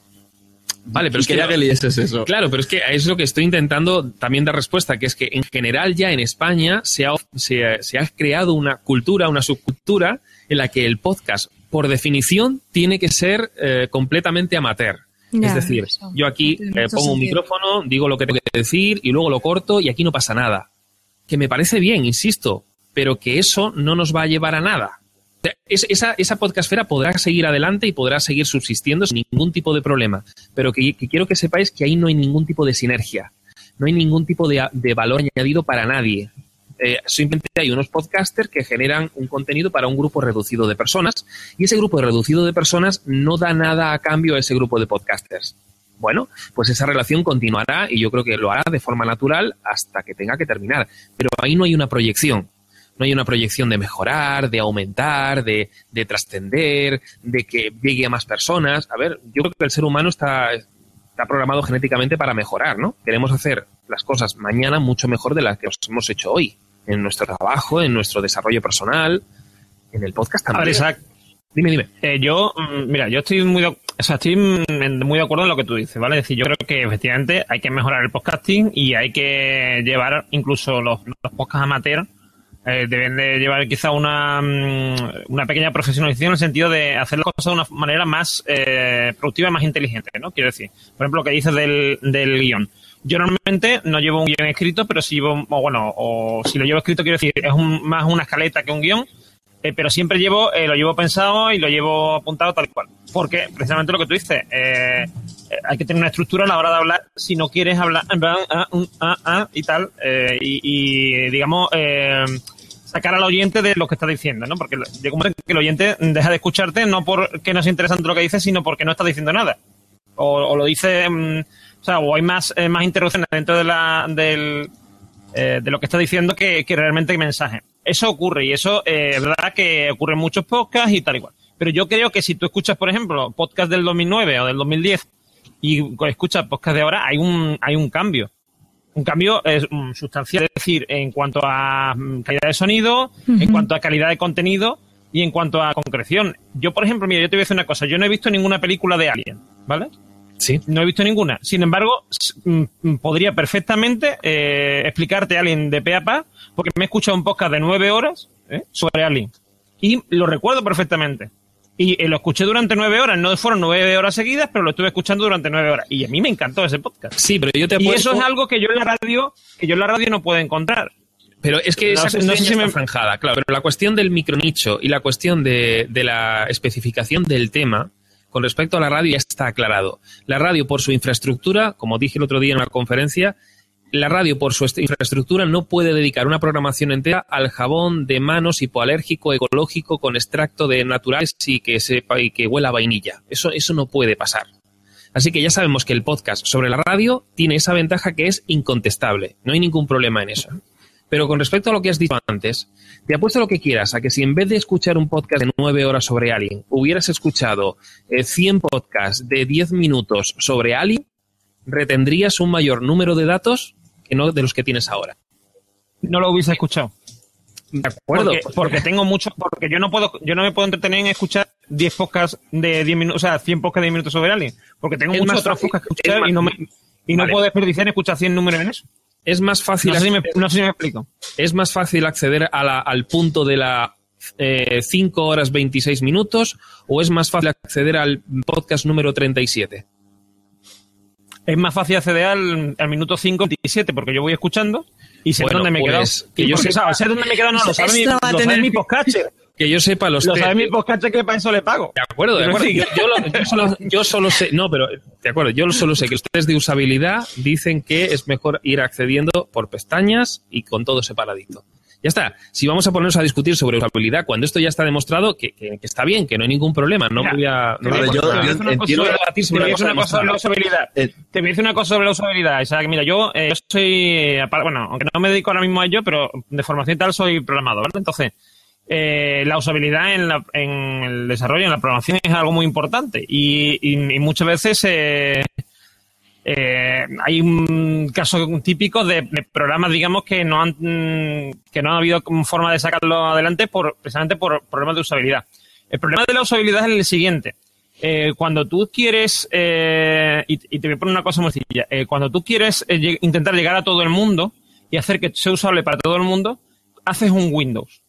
Vale, pero es que, que eso. Claro, pero es que es lo que estoy intentando también dar respuesta, que es que en general ya en España se ha, se, ha creado una cultura, una subcultura en la que el podcast, por definición, tiene que ser eh, completamente amateur. es decir, yo aquí pongo un micrófono, digo lo que tengo que decir y luego lo corto y aquí no pasa nada que me parece bien, insisto, pero que eso no nos va a llevar a nada. Esa, esa podcastfera podrá seguir adelante y podrá seguir subsistiendo sin ningún tipo de problema, pero que, quiero que sepáis que ahí no hay ningún tipo de sinergia, no hay ningún tipo de, valor añadido para nadie. Eh, simplemente hay unos podcasters que generan un contenido para un grupo reducido de personas y ese grupo reducido de personas no da nada a cambio a ese grupo de podcasters. Bueno, pues esa relación continuará y yo creo que lo hará de forma natural hasta que tenga que terminar. Pero ahí no hay una proyección. No hay una proyección de mejorar, de aumentar, de, de trascender, de que llegue a más personas. A ver, yo creo que el ser humano está, está programado genéticamente para mejorar, ¿no? Queremos hacer las cosas mañana mucho mejor de las que hemos hecho hoy. En nuestro trabajo, en nuestro desarrollo personal, en el podcast también. Dime, dime. Eh, yo, mm, mira, yo estoy muy, de, o sea, estoy muy de acuerdo en lo que tú dices, ¿vale? Es decir, yo creo que efectivamente hay que mejorar el podcasting y hay que llevar incluso los, los podcasts amateur, eh, deben de llevar quizá una, mm, una pequeña profesionalización en el sentido de hacer las cosas de una manera más eh, productiva y más inteligente, ¿no? Quiero decir, por ejemplo, lo que dices del, del guion. Yo normalmente no llevo un guion escrito, pero si llevo, o bueno, o si lo llevo escrito, quiero decir, es más una escaleta que un guion eh, pero siempre llevo, eh, lo llevo pensado y lo llevo apuntado tal cual. Porque precisamente lo que tú dices, eh, hay que tener una estructura a la hora de hablar si no quieres hablar ah, ah, ah, y tal, y, digamos, sacar al oyente de lo que está diciendo, ¿no? Porque llega un momento que el oyente deja de escucharte no porque no es interesante lo que dices, sino porque no está diciendo nada. O, lo dice, mm, o sea, o hay más, más interrupciones dentro de la, del, de lo que está diciendo que, realmente mensaje. Eso ocurre y eso eh, es verdad que ocurre en muchos podcasts y tal igual. Pero yo creo que si tú escuchas, por ejemplo, podcast del 2009 o del 2010 y escuchas podcast de ahora, hay un, hay un cambio. Un cambio es sustancial, es decir, en cuanto a mm, calidad de sonido, en cuanto a calidad de contenido y en cuanto a concreción. Yo, por ejemplo, mira, yo te voy a decir una cosa. Yo no he visto ninguna película de Alien, ¿vale? Sí. No he visto ninguna. Sin embargo, mm, podría perfectamente eh, explicarte Alien de pe a pa, porque me he escuchado un podcast de nueve horas ¿eh? sobre Alien. Y lo recuerdo perfectamente. Y eh, lo escuché durante nueve horas, no fueron nueve horas seguidas, pero lo estuve escuchando durante nueve horas. Y a mí me encantó ese podcast. Sí, pero yo te Y eso es algo que yo en la radio, que yo en la radio no puedo encontrar. Pero es que No esa cuestión no sé ya está zanjada, claro. Pero la cuestión del micronicho y la cuestión de, de la especificación del tema con respecto a la radio ya está aclarado. La radio, por su infraestructura, como dije el otro día en una conferencia, la radio, por su est- infraestructura, no puede dedicar una programación entera al jabón de manos hipoalérgico ecológico con extracto de naturales y que sepa y que huela vainilla. Eso, eso no puede pasar. Así que ya sabemos que el podcast sobre la radio tiene esa ventaja que es incontestable. No hay ningún problema en eso. Pero con respecto a lo que has dicho antes, te apuesto lo que quieras a que si en vez de escuchar un podcast de nueve horas sobre Alien, hubieras escuchado eh, 100 podcasts de 10 minutos sobre Alien, retendrías un mayor número de datos que no de los que tienes ahora. No lo hubiese escuchado. De acuerdo. Porque, porque tengo mucho, porque yo no puedo, yo no me puedo entretener en escuchar 10 podcasts de 10 minutos, o sea, 100 podcasts de 10 minutos sobre Alien. Porque tengo otros fácil- podcasts que es escuchar y no me, y no puedo desperdiciar en escuchar 100 números en eso. Es más fácil, No sé si me, no sé si me explico. es más fácil acceder a la- al punto de la eh, 5 horas 26 minutos o es más fácil acceder al podcast número 37. Es más fácil acceder al, al minuto 5 27 porque yo voy escuchando y sé Bueno, dónde me he pues, quedado. que Y yo sepa- ¿sabes? sé dónde me he quedado, no lo sabe mi, Esto va a lo sabe tener mi que- podcaster. Que yo sepa los Lo sabe mi podcaster que para eso le pago. De acuerdo, de acuerdo. Yo, yo lo- yo solo, yo solo sé, no, pero de acuerdo, yo solo sé que los test de usabilidad dicen que es mejor ir accediendo por pestañas y con todo separadito. Ya está. Si vamos a ponernos a discutir sobre usabilidad, cuando esto ya está demostrado, que, que- que está bien, que no hay ningún problema, no Mira, voy a. No te voy a sobre- la usabilidad. Eh, Te voy a decir una cosa sobre la usabilidad. Mira, yo, eh, yo soy, eh, bueno, aunque no me dedico ahora mismo a ello, pero de formación y tal soy programador, ¿vale? Entonces, eh, la usabilidad en, la- en el desarrollo, en la programación es algo muy importante y, y- y muchas veces eh, eh, hay un caso típico de, programas, digamos, que no han mm, que no ha habido forma de sacarlo adelante por precisamente por problemas de usabilidad. El problema de la usabilidad es el siguiente. Eh, cuando tú quieres, eh, y, y te voy a poner una cosa muy sencilla, cuando tú quieres intentar llegar a todo el mundo y hacer que sea usable para todo el mundo, haces un Windows.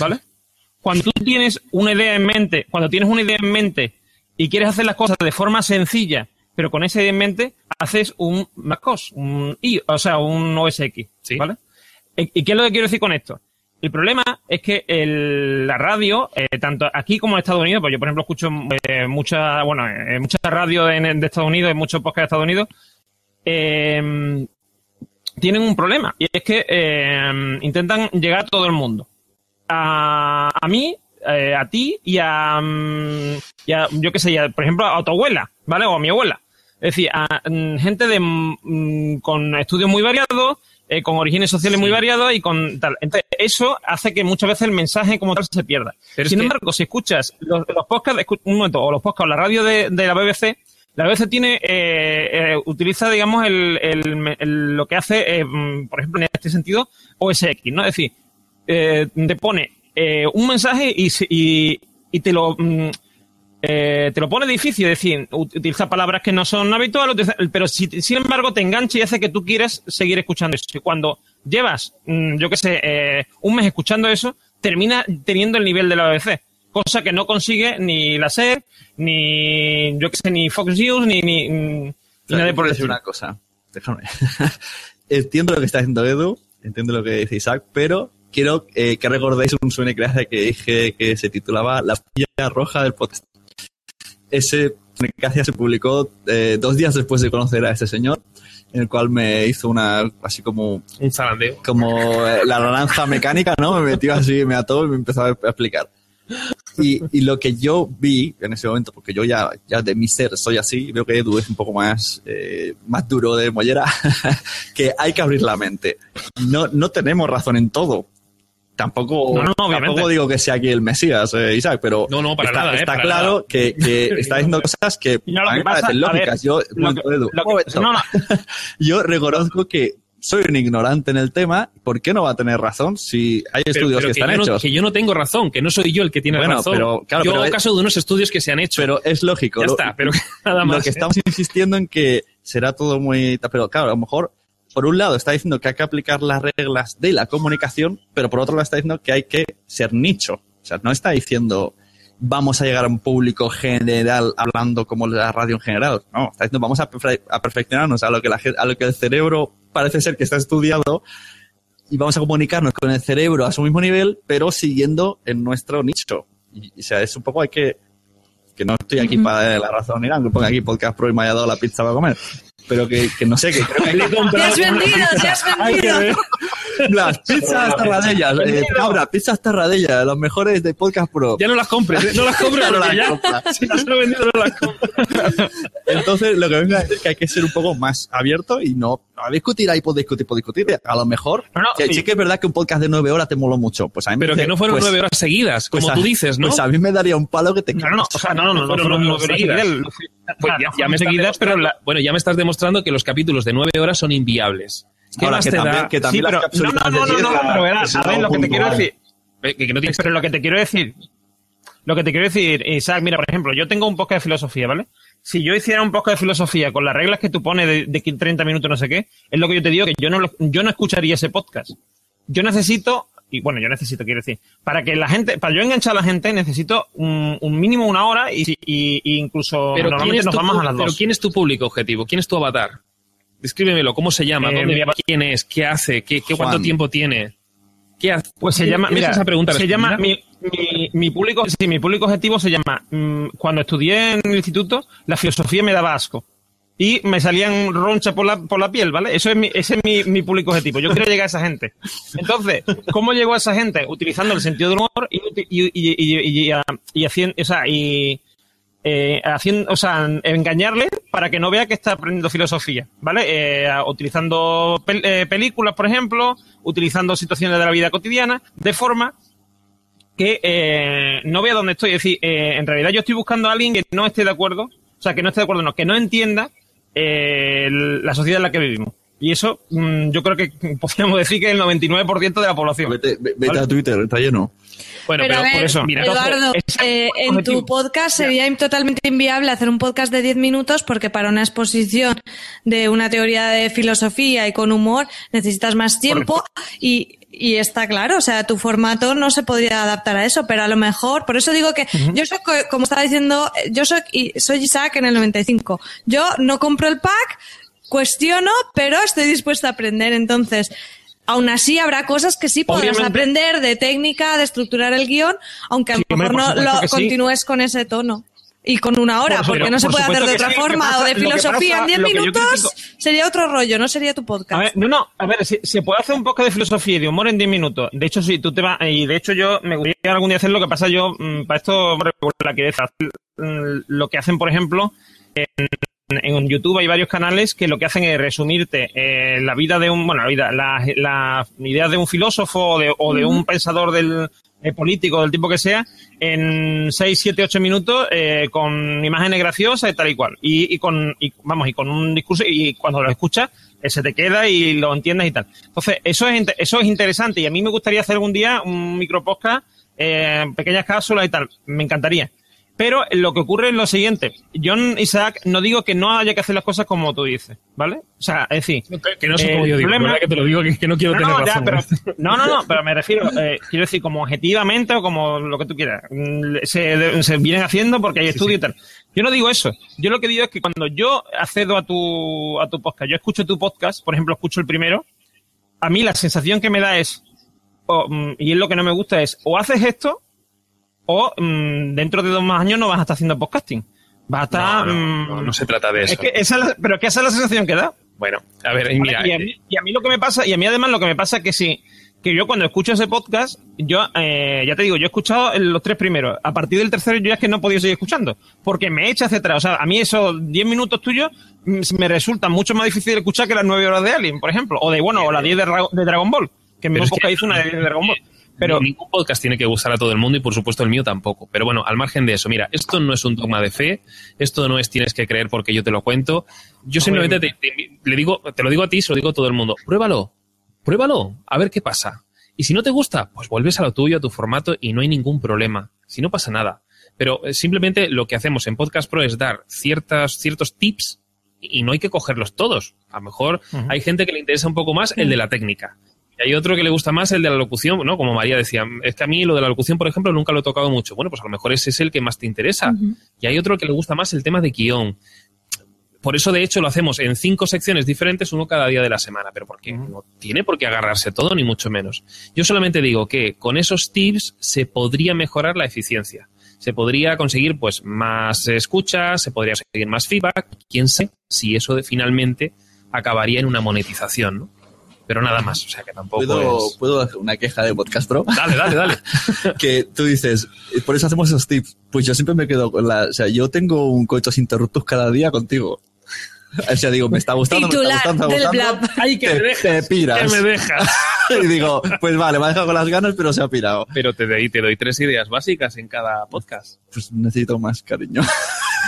¿Vale? Cuando tú tienes una idea en mente, cuando tienes una idea en mente y quieres hacer las cosas de forma sencilla, pero con idea en mente, haces un MacOS, un I, o sea, un OS X, Sí. ¿vale? ¿Y qué es lo que quiero decir con esto? El problema es que el- la radio, eh, tanto aquí como en Estados Unidos, pues yo por ejemplo escucho eh, mucha, bueno, eh, mucha radio de, de Estados Unidos, muchos podcasts de Estados Unidos, eh, tienen un problema y es que eh, intentan llegar a todo el mundo. A, a mí, eh, a ti y a, mm, y a, yo qué sé, y a, por ejemplo, a tu abuela, ¿vale? O a mi abuela. Es decir, a mm, gente de, mm, con estudios muy variados, eh, con orígenes sociales muy variados y con tal. Entonces, eso hace que muchas veces el mensaje como tal se pierda. Pero Sin que- embargo, si escuchas los, los podcasts, escu- un momento, o los podcasts o la radio de, de la BBC, la BBC tiene, eh, eh, utiliza, digamos, el, el- el- lo que hace, eh, mm, por ejemplo, en este sentido, OSX, ¿no? Es decir, eh, te pone un mensaje y, y, y te lo mm, eh, te lo pone difícil, es decir, ut- utiliza palabras que no son habituales, pero si, sin embargo te engancha y hace que tú quieras seguir escuchando eso. Y cuando llevas, mm, yo qué sé, eh, un mes escuchando eso, termina teniendo el nivel de la BBC, cosa que no consigue ni la SER, ni, yo qué sé, ni Fox News, ni, ni, mm, ni por decir una cosa. Déjame. entiendo lo que está haciendo Edu, entiendo lo que dice Isaac, pero quiero eh, que recordéis un sueño que dije que se titulaba La pilla roja del podcast. Ese Sueño se publicó eh, dos días después de conocer a este señor, en el cual me hizo una, así como, Un zalandeo. como eh, la naranja mecánica, ¿no? Me metió así, me ató y me empezó a a explicar. Y, y lo que yo vi en ese momento, porque yo ya, ya de mi ser soy así, veo que Edu es un poco más, eh, más duro de mollera, que hay que abrir la mente. No, no tenemos razón en todo. Tampoco, tampoco digo que sea aquí el Mesías, eh, Isaac, pero no, no, para está, nada, eh, está para claro nada. que, que está diciendo cosas que No, lo a mí que me pasa- parecen a ver, lógicas. Yo, lo que- lo reconozco que soy un ignorante en el tema. ¿Por qué no va a tener razón si hay Pero- estudios pero que están hechos? que yo no tengo razón, que no soy yo el que tiene Bueno, razón. pero, claro, yo pero hago es- caso de unos estudios que se han hecho. Pero es lógico. ya lo- está, pero nada más. Lo que ¿eh? estamos insistiendo en que será todo muy... Pero claro, a lo mejor, por un lado está diciendo que hay que aplicar las reglas de la comunicación, pero por otro lado está diciendo que hay que ser nicho. O sea, no está diciendo vamos a llegar a un público general hablando como la radio en general. No, está diciendo vamos a, perfe- a perfeccionarnos a lo, que la, a lo que el cerebro parece ser que está estudiado y vamos a comunicarnos con el cerebro a su mismo nivel, pero siguiendo en nuestro nicho. Y, o sea, es un poco hay que que no estoy aquí para darle la razón ni nada, que ponga aquí podcast pro y me haya dado la pizza para comer. Pero que, que no sé, que creo que ¡Te has vendido! ¡Te has vendido! las pizzas tarradellas, eh, cabra, pizzas tarradellas, los mejores de podcast pro. Ya no las compres, ¿eh? no las compres Ya no las ya, compras. si las he vendido no las compres. Entonces, lo que vengo a decir es que hay que ser un poco más abierto y no discutir ahí por discutir, por discutir. A lo mejor, No, no, que sí. sí que es verdad que un podcast de nueve horas te moló mucho. Pues a mí me Pero que no fueron pues- nueve horas seguidas, pues como a- tú dices, ¿no? Pues a mí me daría un palo que te No, no, no, o sea, no, no, no, no seguidas. Pues ya, no me seguidas, pero Bueno, ya me estás demostrando que los capítulos de nueve horas son inviables. ¿Qué Ahora, más que te también, da? que también Sí, las pero- cápsulas no, no, de no, no, no, pero verás, a ver, lo que te quiero decir, Eh, Que, que no tienes Pero lo que te quiero decir, lo que te quiero decir, Isaac, mira, por ejemplo, yo tengo un podcast de filosofía, ¿vale? Si yo hiciera un podcast de filosofía con las reglas que tú pones de, de 30 minutos, no sé qué, es lo que yo te digo, que yo no, lo- yo no escucharía ese podcast. Yo necesito, y bueno, yo necesito, quiero decir, para que la gente, para yo enganchar a la gente, necesito un, un mínimo una hora y, y- y incluso Pero, ¿quién normalmente nos tu, vamos a las pero dos. ¿quién es tu público objetivo? ¿Quién es tu avatar? Descríbemelo, ¿cómo se llama? Eh, ¿Dónde, ¿Quién es? ¿Qué hace? ¿Qué, qué, ¿Cuánto tiempo tiene? ¿Qué hace? Pues se ¿Tienes- llama, mira, esa pregunta se llama, mi, mi, mi público, sí, mi público objetivo se llama, mm, cuando estudié en el instituto, la filosofía me daba asco. Y me salían ronchas por la, por la piel, ¿vale? Eso es mi, ese es mi, mi público objetivo. Yo quiero llegar a esa gente. Entonces, ¿cómo llego a esa gente? Utilizando el sentido del humor y, y, y, y, y, y- y haciendo, o sea, y, eh, haciendo, o sea, engañarle para que no vea que está aprendiendo filosofía, ¿vale? Eh, utilizando eh, películas, por ejemplo, utilizando situaciones de la vida cotidiana, de forma que eh, no vea dónde estoy. Es decir, eh, en realidad yo estoy buscando a alguien que no esté de acuerdo, o sea, que no esté de acuerdo, no, que no entienda eh, la sociedad en la que vivimos. Y eso, mm, yo creo que podríamos decir que el 99% de la población. Vete, ve- vete ¿Vale? a Twitter, está lleno. Bueno, Pero pero, a ver, por eso, mira, Eduardo, eh, en tu podcast sería totalmente inviable hacer un podcast de 10 minutos porque para una exposición de una teoría de filosofía y con humor necesitas más tiempo y, y está claro, o sea, tu formato no se podría adaptar a eso, pero a lo mejor, por eso digo que yo soy, co- como estaba diciendo, eh, yo soy, y- soy Isaac en el 95. Yo no compro el pack, cuestiono, pero estoy dispuesta a aprender, entonces... Aún así habrá cosas que sí podrás Obviamente. aprender de técnica, de estructurar el guion, aunque a lo Sí, mejor no lo sí. continúes con ese tono. Y con una hora, Por porque no se por puede hacer de otra sí. Forma, pasa- o de filosofía pasa- en 10 lo que yo minutos, critico- sería otro rollo, no sería tu podcast. A ver, no, no, a ver, si, se puede hacer un podcast de filosofía y de humor en 10 minutos. De hecho, sí, tú te vas, y de hecho yo me gustaría algún día hacer lo que pasa yo, mm, para esto, la que hacer mm, lo que hacen, por ejemplo, en, en YouTube hay varios canales que lo que hacen es resumirte eh, la vida de un, bueno, la vida, las las ideas de un filósofo o de, o de un pensador del eh, político, del tipo que sea, en 6, 7, 8 minutos, eh, con imágenes graciosas y tal y cual. Y, y con, y, vamos, y con un discurso, y cuando lo escuchas, eh, se te queda y lo entiendes y tal. Entonces, eso es, eso es interesante y a mí me gustaría hacer algún día un micro podcast, eh, pequeñas cápsulas y tal. Me encantaría. Pero lo que ocurre es lo siguiente. John Isaac, no digo que no haya que hacer las cosas como tú dices, ¿vale? O sea, es decir... que no sé eh, cómo yo digo, problema- ¿verdad? que te lo digo, que, que no quiero no, tener no, ya, razón. pero, ¿eh? no, no, no, pero me refiero, eh, quiero decir, como objetivamente o como lo que tú quieras. Mm, Se, se vienen haciendo porque hay estudios y tal. Yo no digo eso. Yo lo que digo es que cuando yo accedo a tu, a tu podcast, yo escucho tu podcast, por ejemplo, escucho el primero, a mí la sensación que me da es, o, mm, y es lo que no me gusta, es o haces esto o mm, dentro de dos más años no vas a estar haciendo podcasting. Vas a estar... No, no, mm, no, no se trata de eso. es que esa es la- pero que esa es la sensación que da. Bueno, a ver, y mira, y, a mí, y a mí lo que me pasa, y a mí además lo que me pasa es que sí, que yo cuando escucho ese podcast, yo, eh, ya te digo, yo he escuchado los tres primeros. A partir del tercero yo ya es que no he podido seguir escuchando, porque me echa hacia atrás. O sea, a mí esos 10 minutos tuyos mm, me resultan mucho más difícil de escuchar que las 9 horas de Alien, por ejemplo, o de, bueno, o las 10 de, Ra- de Dragon Ball, que mi Pero es podcast hizo una de 10 de Dragon Ball. Pero ningún podcast tiene que gustar a todo el mundo y por supuesto el mío tampoco. Pero bueno, al margen de eso, mira, esto no es un dogma de fe, esto no es tienes que creer porque yo te lo cuento. Yo simplemente te, le digo, te lo digo a ti, se lo digo a todo el mundo. Pruébalo, pruébalo, a ver qué pasa. Y si no te gusta, pues vuelves a lo tuyo, a tu formato y no hay ningún problema. Si no pasa nada. Pero eh, simplemente lo que hacemos en Podcast Pro es dar ciertas, ciertos tips y no hay que cogerlos todos. A lo mejor hay gente que le interesa un poco más el de la técnica. Y hay otro que le gusta más el de la locución, ¿no? Como María decía, es que a mí lo de la locución, por ejemplo, nunca lo he tocado mucho. Bueno, pues a lo mejor ese es el que más te interesa. Y hay otro que le gusta más el tema de guion. Por eso, de hecho, lo hacemos en cinco secciones diferentes, uno cada día de la semana, pero porque no tiene por qué agarrarse todo, ni mucho menos. Yo solamente digo que con esos tips se podría mejorar la eficiencia se podría conseguir pues más escuchas, se podría conseguir más feedback, quién sabe si eso de, finalmente acabaría en una monetización, ¿no? Pero nada más, o sea que tampoco ¿Puedo, es... ¿Puedo hacer una queja de Podcast Pro? Dale, dale, dale. que tú dices, por eso hacemos esos tips. Pues yo siempre me quedo con la... O sea, yo tengo un coitos interruptos cada día contigo. O sea, digo, me está gustando, me está gustando, me está gustando. Ay, que te, me dejas, te piras. Que me dejas. y digo, pues vale, me ha dejado con las ganas, pero se ha pirado. Pero te doy, te doy tres ideas básicas en cada podcast. Pues necesito más cariño.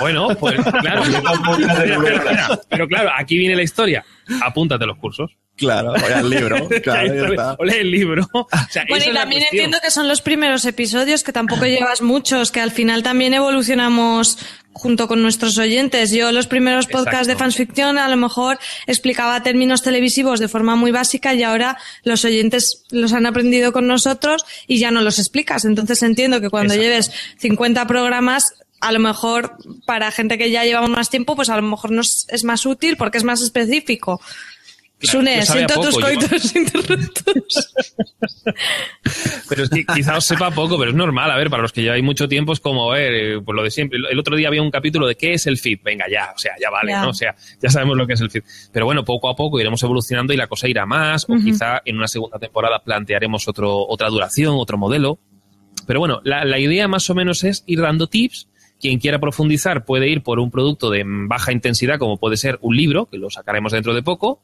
Bueno, pues claro. Espera. Pero claro, aquí viene la historia. Apúntate los cursos. Claro, o al libro. Claro, ya está. O lee el libro. O sea, Bueno, y también entiendo que son los primeros episodios, que tampoco llevas muchos, que al final también evolucionamos junto con nuestros oyentes. Yo los primeros podcasts de Exacto. fansficción a lo mejor explicaba términos televisivos de forma muy básica y ahora los oyentes los han aprendido con nosotros y ya no los explicas. Entonces entiendo que cuando Exacto. lleves 50 programas a lo mejor para gente que ya llevamos más tiempo, pues a lo mejor nos es más útil porque es más específico. Claro, Sune, yo sabe a siento tus poco, yo- coitos interruptos. Pero es que quizá os sepa poco, pero es normal. A ver, para los que lleváis mucho tiempo es como, a ver, eh, pues lo de siempre. El otro día había un capítulo de qué es el feed. Venga, ya, o sea, ya vale, Ya. ¿no? O sea, ya sabemos lo que es el feed. Pero bueno, poco a poco iremos evolucionando y la cosa irá más, o quizá en una segunda temporada plantearemos otro, otra duración, otro modelo. Pero bueno, la, la idea más o menos es ir dando tips. Quien quiera profundizar puede ir por un producto de baja intensidad, como puede ser un libro, que lo sacaremos dentro de poco.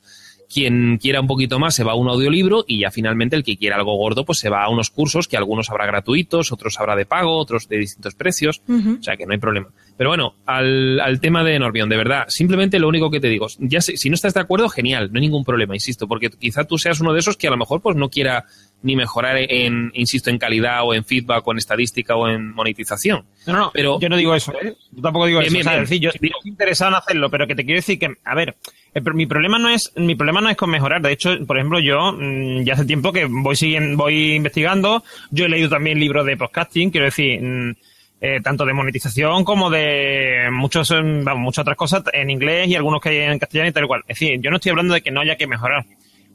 Quien quiera un poquito más se va a un audiolibro y ya finalmente el que quiera algo gordo pues se va a unos cursos que algunos habrá gratuitos, otros habrá de pago, otros de distintos precios. O sea que no hay problema. Pero bueno, al, al tema de Norbion, de verdad, simplemente lo único que te digo, ya si, si no estás de acuerdo, genial, no hay ningún problema, insisto, porque quizá tú seas uno de esos que a lo mejor pues no quiera ni mejorar en, insisto, en calidad o en feedback o en estadística o en monetización. No, no, Pero- yo no digo eso, ¿eh? Yo tampoco digo Bien, eso. bien, o sea, bien. decir, yo estoy interesado en hacerlo, pero que te quiero decir que, a ver, mi problema no es, mi problema no es con mejorar. De hecho, por ejemplo, yo mm, ya hace tiempo que voy siguiendo, voy investigando. Yo he leído también libros de podcasting, quiero decir, mm, eh, tanto de monetización como de muchos, mm, muchas otras cosas en inglés y algunos que hay en castellano y tal cual. Es decir, yo no estoy hablando de que no haya que mejorar.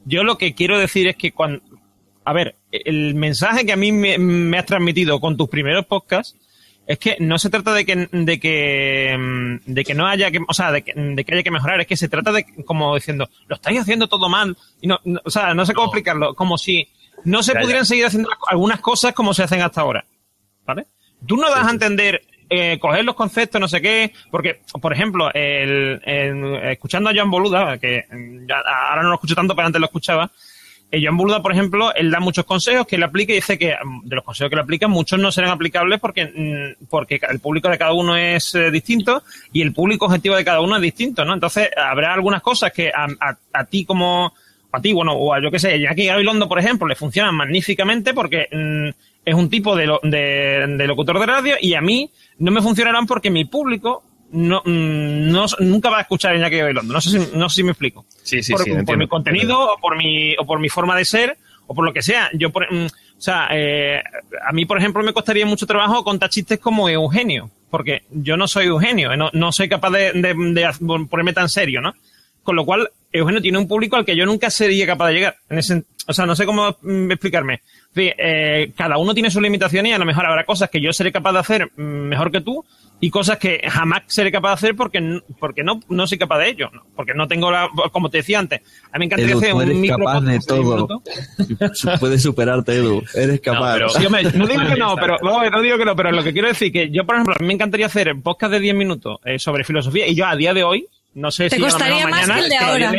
Yo lo que quiero decir es que cuando, a ver, el mensaje que a mí me has transmitido con tus primeros podcasts es que no se trata de que, de que, de que no haya que, o sea, de que, de que haya que mejorar, es que se trata de, como diciendo, lo estáis haciendo todo mal. Y no, no- o sea, no sé cómo explicarlo, como si no se pudieran seguir haciendo algunas cosas como se hacen hasta ahora. ¿Vale? Tú no das a entender, eh, coger los conceptos, no sé qué, porque, por ejemplo, el, el- escuchando a Joan Boluda, que ya, ahora no lo escucho tanto, pero antes lo escuchaba, eh, Joan Boluda, por ejemplo, él da muchos consejos que él aplica y dice que mm, de los consejos que le aplica, muchos no serán aplicables porque, mm, porque el público de cada uno es eh, distinto y el público objetivo de cada uno es distinto, ¿no? Entonces, habrá algunas cosas que a, a- a ti como, a ti, bueno, o a yo qué sé, Jackie Gabilondo, por ejemplo, le funcionan magníficamente porque mm, es un tipo de, lo- de, de locutor de radio y a mí no me funcionarán porque mi público no, mm, no nunca va a escuchar a Iñaki Gabilondo. No sé si, no sé si me explico Sí, sí, por, sí. por entiendo. mi contenido o por mi, o por mi forma de ser o por lo que sea. Yo, por, mm, o sea, eh, a mí, por ejemplo, me costaría mucho trabajo contar chistes como Eugenio, porque yo no soy Eugenio, eh, no, no soy capaz de, de, de ponerme tan serio, ¿no? Con lo cual, Eugenio tiene un público al que yo nunca sería capaz de llegar. En ese, o sea, no sé cómo mm, explicarme. Fin, eh, cada uno tiene sus limitaciones y a lo mejor habrá cosas que yo seré capaz de hacer mejor que tú y cosas que jamás seré capaz de hacer porque, porque no, no soy capaz de ello. ¿no? Porque no tengo la, como te decía antes, a mí me encantaría hacer un eres micro capaz de todo. Puedes superarte, Edu. Eres capaz. pero- Sí, hombre, no digo que no, pero no, no digo que no, pero lo que quiero decir que yo, por ejemplo, a mí me encantaría hacer podcast de 10 minutos eh, sobre filosofía y yo a día de hoy, no sé Te si a lo costaría mejor más mañana, que el de ahora.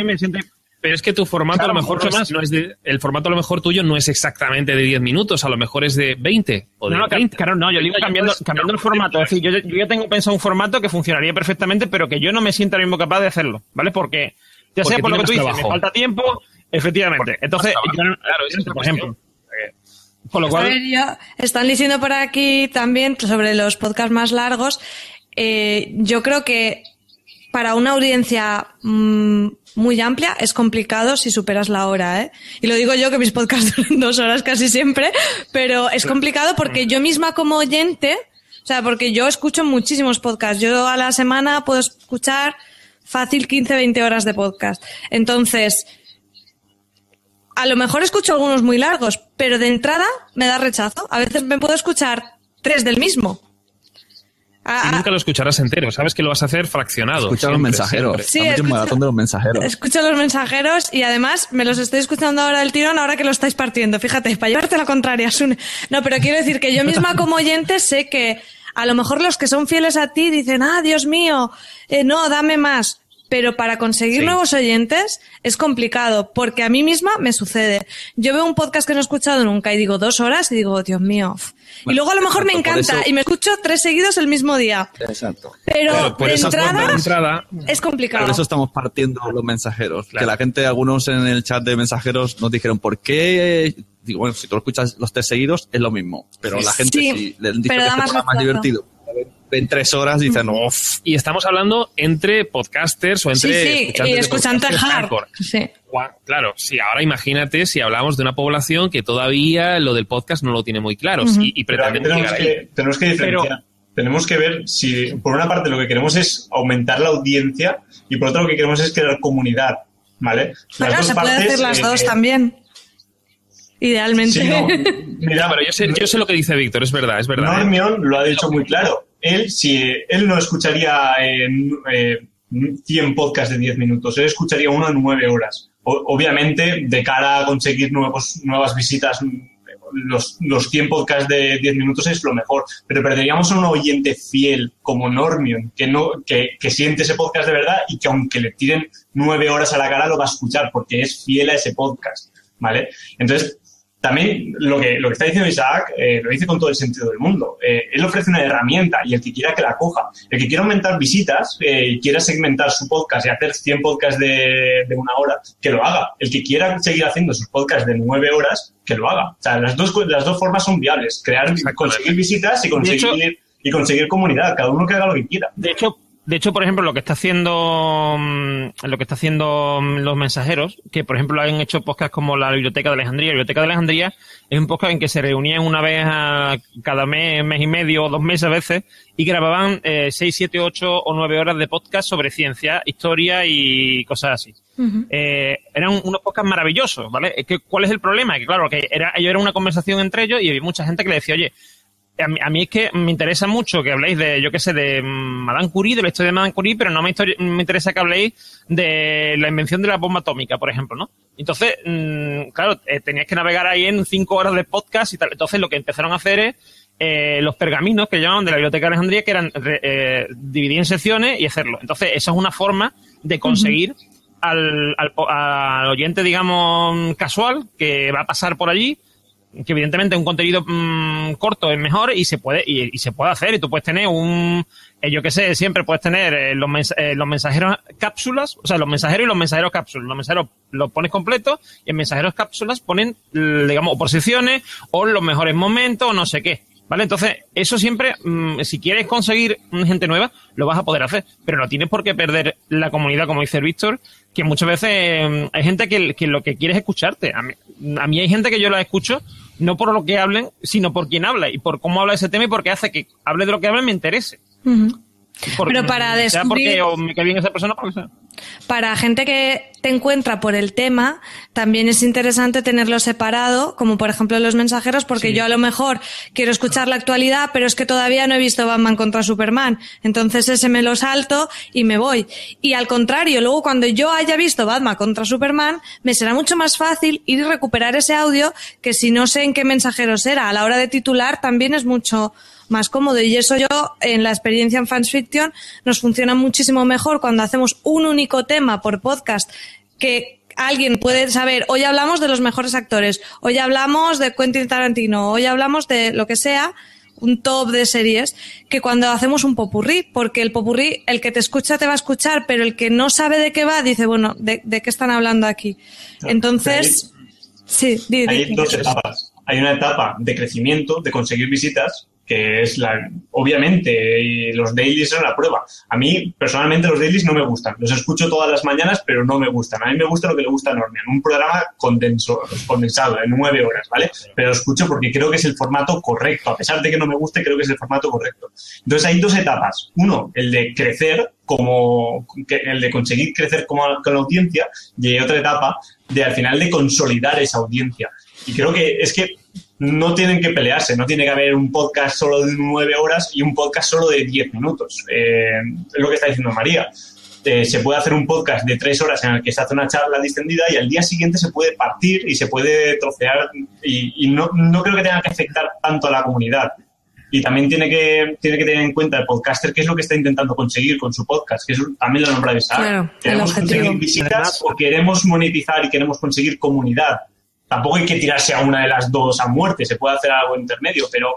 Pero es que tu formato a lo mejor no es, no es de, el formato a lo mejor tuyo no es exactamente de 10 minutos, a lo mejor es de 20 o de no, 30. Claro, no, yo digo cambiando, cambiando el formato. Es decir, yo, yo ya tengo pensado un formato que funcionaría perfectamente, pero que yo no me siento ahora mismo capaz de hacerlo, ¿vale? Porque, ya sea por lo que tú dices, me falta tiempo, efectivamente. Entonces, yo, claro, es por ejemplo. Por lo cual... A ver, yo, están diciendo por aquí también sobre los podcasts más largos. Eh, yo creo que para una audiencia mmm, muy amplia es complicado si superas la hora, ¿eh? Y lo digo yo que mis podcasts duran dos horas casi siempre, pero es complicado porque yo misma como oyente, o sea, porque yo escucho muchísimos podcasts. Yo a la semana puedo escuchar fácil 15, 20 horas de podcast. Entonces, a lo mejor escucho algunos muy largos, pero de entrada me da rechazo. A veces me puedo escuchar tres del mismo. Y nunca lo escucharás entero, sabes que lo vas a hacer fraccionado. Escucha los mensajeros. Sí, escucho, maratón de los mensajeros. Escucho los mensajeros y además me los estoy escuchando ahora del tirón, ahora que lo estáis partiendo. Fíjate, para llevarte la contraria, Sune. No, pero quiero decir que yo misma como oyente sé que a lo mejor los que son fieles a ti dicen, ah, Dios mío, eh, no, dame más pero para conseguir sí. nuevos oyentes es complicado, porque a mí misma me sucede. Yo veo un podcast que no he escuchado nunca y digo dos horas y digo, Dios mío. Bueno, y luego a lo mejor me encanta eso... y me escucho tres seguidos el mismo día. Exacto. Pero, pero por de, entrada, de entrada es complicado. Por eso estamos partiendo los mensajeros. Claro. Que la gente, algunos en el chat de mensajeros nos dijeron, ¿por qué digo, bueno, si tú lo escuchas los tres seguidos, es lo mismo. Pero la gente sí, si le dice pero que da es más más divertido. En tres horas dicen, uff. Y estamos hablando entre podcasters o entre sí, sí, escuchantes, y escuchantes hardcore. Sí. Claro, sí, ahora imagínate si hablamos de una población que todavía lo del podcast no lo tiene muy claro uh -huh. y, y pretendemos tenemos llegar que, ahí. Tenemos que diferenciar. Pero, tenemos que ver si, por una parte, lo que queremos es aumentar la audiencia y por otra, lo que queremos es crear comunidad. ¿Vale? Las dos se puede hacer las eh, dos también. Idealmente. Sí, no, mira, pero yo sé, yo sé lo que dice Víctor, es verdad, es verdad. Normion lo ha dicho muy claro. Él, si él no escucharía eh, 100 podcasts de 10 minutos, él escucharía uno en 9 horas. Obviamente, de cara a conseguir nuevos, nuevas visitas, los, los 100 podcasts de 10 minutos es lo mejor, pero perderíamos a un oyente fiel como Normion, que, no, que, que siente ese podcast de verdad y que aunque le tiren 9 horas a la cara lo va a escuchar porque es fiel a ese podcast. ¿Vale? Entonces, también lo que, lo que está diciendo Isaac eh, lo dice con todo el sentido del mundo. Eh, él ofrece una herramienta y el que quiera que la coja. El que quiera aumentar visitas eh, y quiera segmentar su podcast y hacer 100 podcasts de, de, una hora, que lo haga. El que quiera seguir haciendo sus podcasts de 9 horas, que lo haga. O sea, las dos, las dos formas son viables. Crear, conseguir visitas y conseguir, hecho, y conseguir comunidad. Cada uno que haga lo que quiera. De hecho, de hecho, por ejemplo, lo que está haciendo lo que está haciendo los mensajeros, que por ejemplo han hecho podcasts como la Biblioteca de Alejandría. La Biblioteca de Alejandría es un podcast en que se reunían una vez a cada mes, mes y medio o dos meses a veces y grababan eh, seis, siete, ocho o nueve horas de podcast sobre ciencia, historia y cosas así. Uh -huh. eh, eran unos podcasts maravillosos, ¿vale? Es que, ¿Cuál es el problema? Que claro, que era, ello era una conversación entre ellos y había mucha gente que le decía, oye, a mí, a mí, es que me interesa mucho que habléis de, yo qué sé, de Madame Curie, de la historia de Madame Curie, pero no me, me, interesa que habléis de la invención de la bomba atómica, por ejemplo, ¿no? Entonces, mmm, claro, eh, tenías que navegar ahí en cinco horas de podcast y tal. Entonces, lo que empezaron a hacer es eh, los pergaminos que llamaban de la Biblioteca de Alejandría, que eran eh, dividir en secciones y hacerlo. Entonces, esa es una forma de conseguir uh -huh. al, al, al oyente, digamos, casual, que va a pasar por allí, que evidentemente un contenido mmm, corto es mejor y se puede y, se puede hacer y tú puedes tener un eh, yo que sé siempre puedes tener eh, los, mens eh, los mensajeros cápsulas o sea los mensajeros y los mensajeros cápsulas los mensajeros los pones completos y en mensajeros cápsulas ponen digamos por secciones o los mejores momentos o no sé qué ¿Vale? Entonces, eso siempre, mmm, si quieres conseguir gente nueva, lo vas a poder hacer, pero no tienes por qué perder la comunidad, como dice Víctor, que muchas veces eh, hay gente que, que, lo que quiere es escucharte. A mí, a mí hay gente que yo la escucho no por lo que hablen, sino por quién habla y por cómo habla ese tema y porque hace que hable de lo que hablen me interese. Pero para descubrir... Sea porque o me cae bien esa persona, porque sea. Para gente que te encuentra por el tema, también es interesante tenerlo separado, como por ejemplo los mensajeros, porque sí. yo a lo mejor quiero escuchar la actualidad, pero es que todavía no he visto Batman contra Superman. Entonces ese me lo salto y me voy. Y al contrario, luego cuando yo haya visto Batman contra Superman, me será mucho más fácil ir y recuperar ese audio que si no sé en qué mensajeros era. A la hora de titular también es mucho más cómodo. Y eso yo, en la experiencia en Fans Fiction, nos funciona muchísimo mejor cuando hacemos un único tema por podcast que alguien puede saber, hoy hablamos de los mejores actores, hoy hablamos de Quentin Tarantino, hoy hablamos de lo que sea, un top de series, que cuando hacemos un popurrí, porque el popurrí, el que te escucha te va a escuchar, pero el que no sabe de qué va, dice, bueno, ¿de, qué están hablando aquí? Entonces, sí, hay dos etapas. Hay una etapa de crecimiento, de conseguir visitas, que es la, obviamente, los dailies son la prueba. A mí, personalmente, los dailies no me gustan. Los escucho todas las mañanas, pero no me gustan. A mí me gusta lo que le gusta a Normian, un programa condensado, en nueve horas, ¿vale? Pero lo escucho porque creo que es el formato correcto. A pesar de que no me guste, creo que es el formato correcto. Entonces, hay dos etapas. Uno, el de crecer como el de conseguir crecer como, con la audiencia y otra etapa de al final de consolidar esa audiencia. Y creo que es que no tienen que pelearse, no tiene que haber un podcast solo de nueve horas y un podcast solo de diez minutos. Eh, es lo que está diciendo María. Eh, se puede hacer un podcast de tres horas en el que se hace una charla distendida y al día siguiente se puede partir y se puede trocear y, no, no, creo que tenga que afectar tanto a la comunidad. Y también tiene que, tiene que tener en cuenta el podcaster qué es lo que está intentando conseguir con su podcast, que es también lo nombra Isaac. ¿Queremos conseguir visitas o queremos monetizar y queremos conseguir comunidad? Tampoco hay que tirarse a una de las dos a muerte, se puede hacer algo intermedio, pero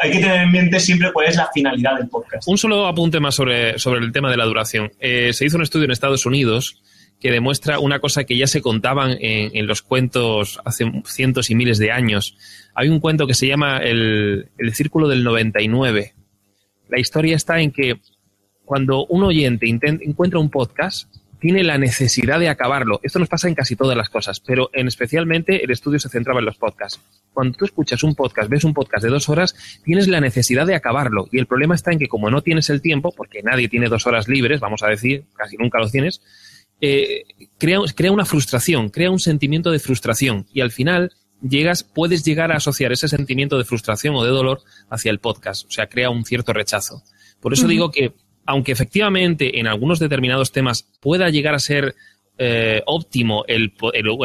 hay que tener en mente siempre cuál es la finalidad del podcast. Un solo apunte más sobre, sobre el tema de la duración. Eh, se hizo un estudio en Estados Unidos que demuestra una cosa que ya se contaban en, en, los cuentos hace cientos y miles de años. Hay un cuento que se llama El, el Círculo del 99. La historia está en que cuando un oyente encuentra un podcast, tiene la necesidad de acabarlo. Esto nos pasa en casi todas las cosas, pero en especialmente el estudio se centraba en los podcasts. Cuando tú escuchas un podcast, ves un podcast de dos horas, tienes la necesidad de acabarlo. Y el problema está en que como no tienes el tiempo, porque nadie tiene dos horas libres, vamos a decir, casi nunca los tienes, eh, crea, crea una frustración, crea un sentimiento de frustración. Y al final llegas, puedes llegar a asociar ese sentimiento de frustración o de dolor hacia el podcast. O sea, crea un cierto rechazo. Por eso digo que aunque efectivamente en algunos determinados temas pueda llegar a ser eh, óptimo el,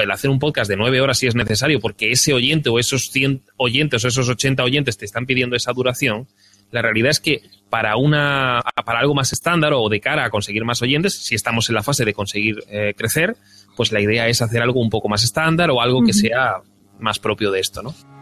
hacer un podcast de nueve horas si es necesario, porque ese oyente o esos 100 oyentes o esos 80 oyentes te están pidiendo esa duración, la realidad es que para, una, para algo más estándar o de cara a conseguir más oyentes, si estamos en la fase de conseguir eh, crecer, pues la idea es hacer algo un poco más estándar o algo que sea más propio de esto, ¿no?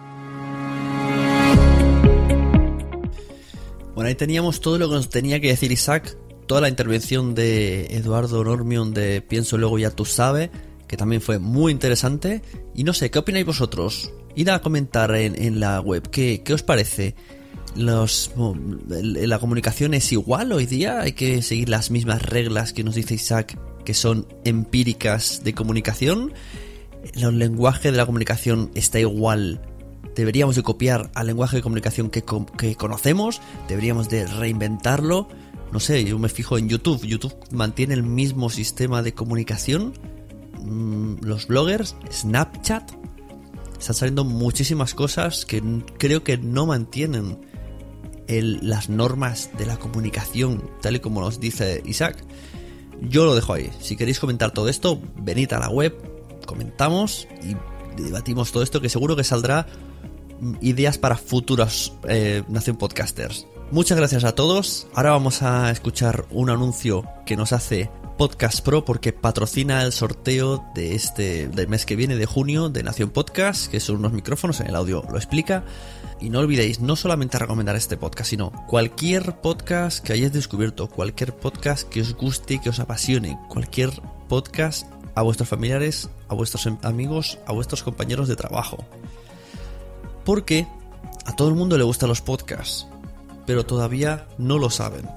Bueno, ahí teníamos todo lo que nos tenía que decir Isaac, toda la intervención de Eduardo Normion de Pienso Luego Ya Tú Sabes, que también fue muy interesante. Y no sé, ¿qué opináis vosotros? Id a comentar en, la web, ¿qué, qué os parece? ¿La comunicación es igual hoy día? ¿Hay que seguir las mismas reglas que nos dice Isaac, que son empíricas de comunicación? ¿El lenguaje de la comunicación está igual deberíamos de copiar al lenguaje de comunicación que, conocemos, deberíamos de reinventarlo. No sé, yo me fijo en YouTube. YouTube mantiene el mismo sistema de comunicación. Mm, los bloggers, Snapchat, están saliendo muchísimas cosas que creo que no mantienen las normas de la comunicación, tal y como nos dice Isaac. Yo lo dejo ahí. Si queréis comentar todo esto, venid a la web, comentamos y debatimos todo esto que seguro que saldrá ideas para futuros eh, Nación Podcasters. Muchas gracias a todos. Ahora vamos a escuchar un anuncio que nos hace Podcast Pro porque patrocina el sorteo de este del mes que viene de junio de Nación Podcast, que son unos micrófonos, en el audio lo explica. Y no olvidéis no solamente recomendar este podcast, sino cualquier podcast que hayáis descubierto, cualquier podcast que os guste, que os apasione, cualquier podcast a vuestros familiares, a vuestros amigos, a vuestros compañeros de trabajo. Porque a todo el mundo le gustan los podcasts, pero todavía no lo saben.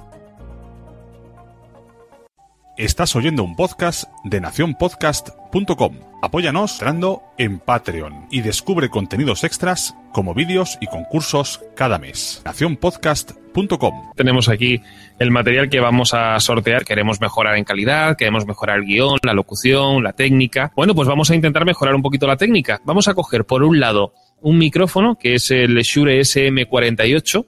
Estás oyendo un podcast de nacionpodcast.com. Apóyanos entrando en Patreon y descubre contenidos extras como vídeos y concursos cada mes. nacionpodcast.com. Tenemos aquí el material que vamos a sortear. Queremos mejorar en calidad, queremos mejorar el guion, la locución, la técnica. Bueno, pues vamos a intentar mejorar un poquito la técnica. Vamos a coger por un lado un micrófono que es el Shure SM48,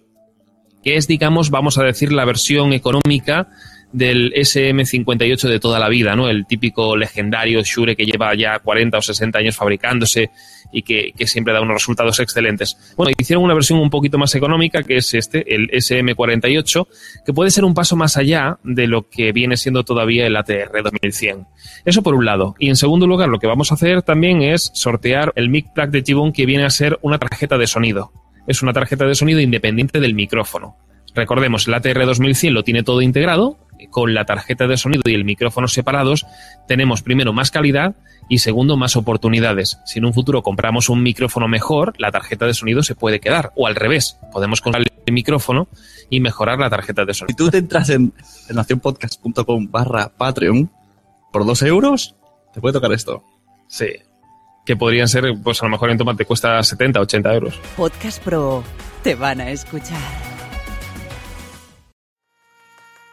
que es, digamos, vamos a decir, la versión económica del SM58 de toda la vida, ¿no? El típico legendario Shure que lleva ya 40 o 60 años fabricándose y que, siempre da unos resultados excelentes. Bueno, hicieron una versión un poquito más económica, que es este, el SM48, que puede ser un paso más allá de lo que viene siendo todavía el ATR 2100. Eso por un lado. Y en segundo lugar, lo que vamos a hacer también es sortear el mic plug de Tibon que viene a ser una tarjeta de sonido. Es una tarjeta de sonido independiente del micrófono. Recordemos, el ATR 2100 lo tiene todo integrado, con la tarjeta de sonido y el micrófono separados, tenemos primero más calidad y segundo más oportunidades. Si en un futuro compramos un micrófono mejor, la tarjeta de sonido se puede quedar. O al revés, podemos comprar el micrófono y mejorar la tarjeta de sonido. Si tú te entras en, en nacionpodcast.com barra Patreon por dos euros, te puede tocar esto. Sí. Que podrían ser, pues a lo mejor en Tomate cuesta 70, 80 euros. Podcast Pro. Te van a escuchar.